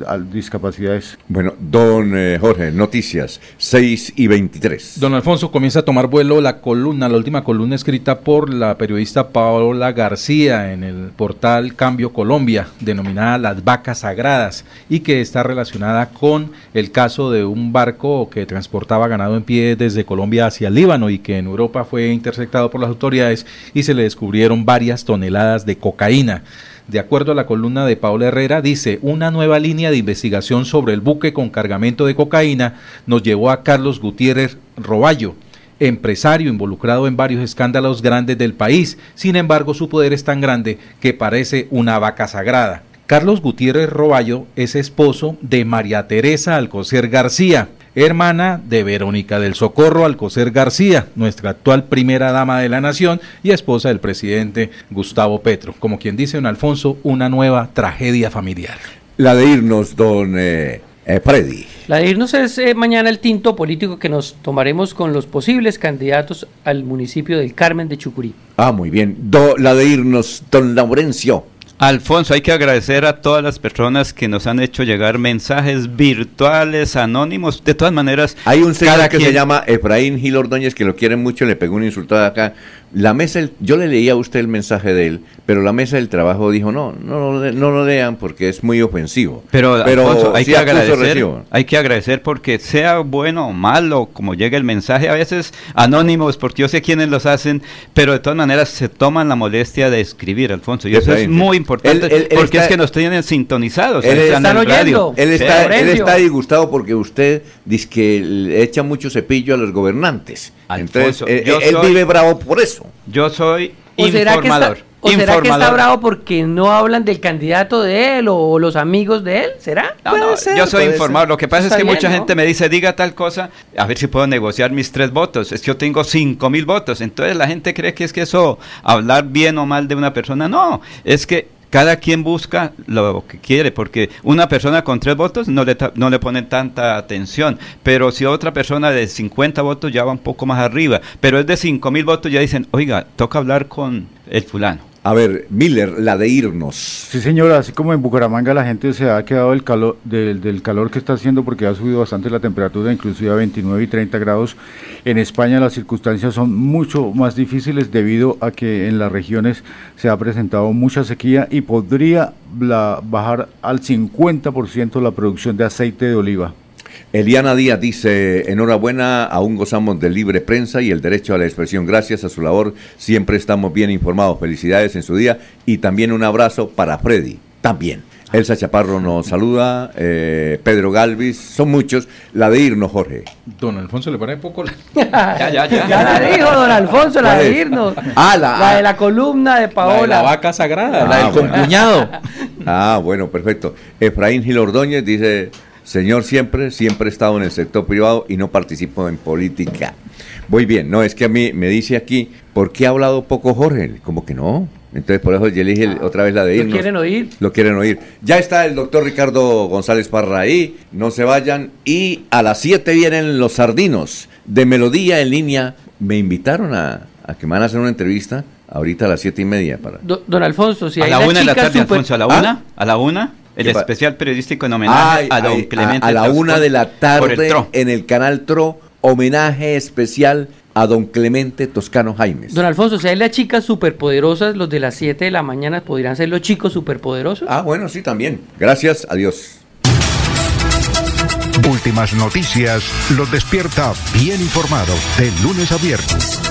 Bueno, don eh, Jorge, noticias 6 y 23. Don Alfonso comienza a tomar vuelo la columna, la última columna escrita por la periodista Paola García en el portal Cambio Colombia, denominada Las Vacas Sagradas y que está relacionada con el caso de un barco que transportaba ganado en pie desde Colombia hacia Líbano y que en Europa fue interceptado por las autoridades y se le descubrieron varias toneladas de cocaína. De acuerdo a la columna de Paula Herrera, dice, una nueva línea de investigación sobre el buque con cargamento de cocaína nos llevó a Carlos Gutiérrez Roballo, empresario involucrado en varios escándalos grandes del país. Sin embargo, su poder es tan grande que parece una vaca sagrada. Carlos Gutiérrez Roballo es esposo de María Teresa Alcocer García, hermana de Verónica del Socorro Alcocer García, nuestra actual primera dama de la nación y esposa del presidente Gustavo Petro. Como quien dice don Alfonso, una nueva tragedia familiar. La de irnos, don eh, eh, Freddy. La de irnos es eh, mañana el tinto político que nos tomaremos con los posibles candidatos al municipio del Carmen de Chucurí. Ah, muy bien. la de irnos, don Laurencio. Alfonso, hay que agradecer a todas las personas que nos han hecho llegar mensajes virtuales, anónimos. De todas maneras, hay un señor que se llama Efraín Gil Ordóñez que lo quieren mucho, le pegó un insultado acá. La mesa, yo le leía a usted el mensaje de él, pero la mesa del trabajo dijo no, no, no, lo lean porque es muy ofensivo. Pero, pero hay que agradecer, hay que agradecer porque sea bueno o malo, como llega el mensaje, a veces anónimos, porque yo sé quiénes los hacen, pero de todas maneras se toman la molestia de escribir, Alfonso, y eso es muy importante porque es que nos tienen sintonizados. Él, está, él, está, él está disgustado porque usted dice que le echa mucho cepillo a los gobernantes. Entonces, él, vive bravo por eso. Yo soy informador. ¿O será que está bravo porque no hablan del candidato de él o, los amigos de él? ¿Será? No, no, yo soy informador. Lo que pasa es que mucha gente me dice, diga tal cosa, a ver si puedo negociar mis tres votos. Es que yo tengo cinco mil votos. Entonces la gente cree que es que eso, hablar bien o mal de una persona. No, es que cada quien busca lo que quiere, porque una persona con tres votos no le, no le ponen tanta atención, pero si otra persona de 50 votos ya va un poco más arriba, pero es de 5 mil votos ya dicen, oiga, toca hablar con el fulano. A ver, Miller, la de irnos. Sí, señora, así como en Bucaramanga la gente se ha quedado del calor, del, calor que está haciendo porque ha subido bastante la temperatura, inclusive a 29 y 30 grados. En España las circunstancias son mucho más difíciles debido a que en las regiones se ha presentado mucha sequía y podría bajar al 50% la producción de aceite de oliva. Eliana Díaz dice, enhorabuena, aún gozamos de libre prensa y el derecho a la expresión. Gracias a su labor siempre estamos bien informados. Felicidades en su día y también un abrazo para Freddy, también. Elsa Chaparro nos saluda, eh, Pedro Galvis, son muchos. La de irnos, Jorge. Don Alfonso le pone poco. ya, ya, ya. Ya la dijo don Alfonso, la de irnos. Ah, la, de la columna de Paola. La, vaca sagrada, la del concuñado. Ah, bueno, perfecto. Efraín Gil Ordóñez dice, Señor, siempre, siempre he estado en el sector privado y no participo en política. Muy bien, no, es que a mí me dice aquí, ¿por qué ha hablado poco Jorge? Como que no. Entonces, por eso yo elige otra vez la de irnos. ¿Lo quieren oír? Lo quieren oír. Ya está el doctor Ricardo González Parra ahí, no se vayan. Y a las 7 vienen los sardinos de Melodía en línea. Me invitaron a, que me van a hacer una entrevista ahorita a las siete y media. Para... don Alfonso, si hay a la una de la tarde, Alfonso, a la una, ¿Ah? a la una. El especial periodístico en homenaje a don Clemente. A, la una de la tarde en el canal TRO, homenaje especial a don Clemente Toscano Jaimes. Don Alfonso, si hay las chicas superpoderosas, los de las 7 de la mañana podrían ser los chicos superpoderosos. Ah, bueno, sí, también. Gracias, adiós. Últimas noticias los despierta bien informados de lunes a viernes.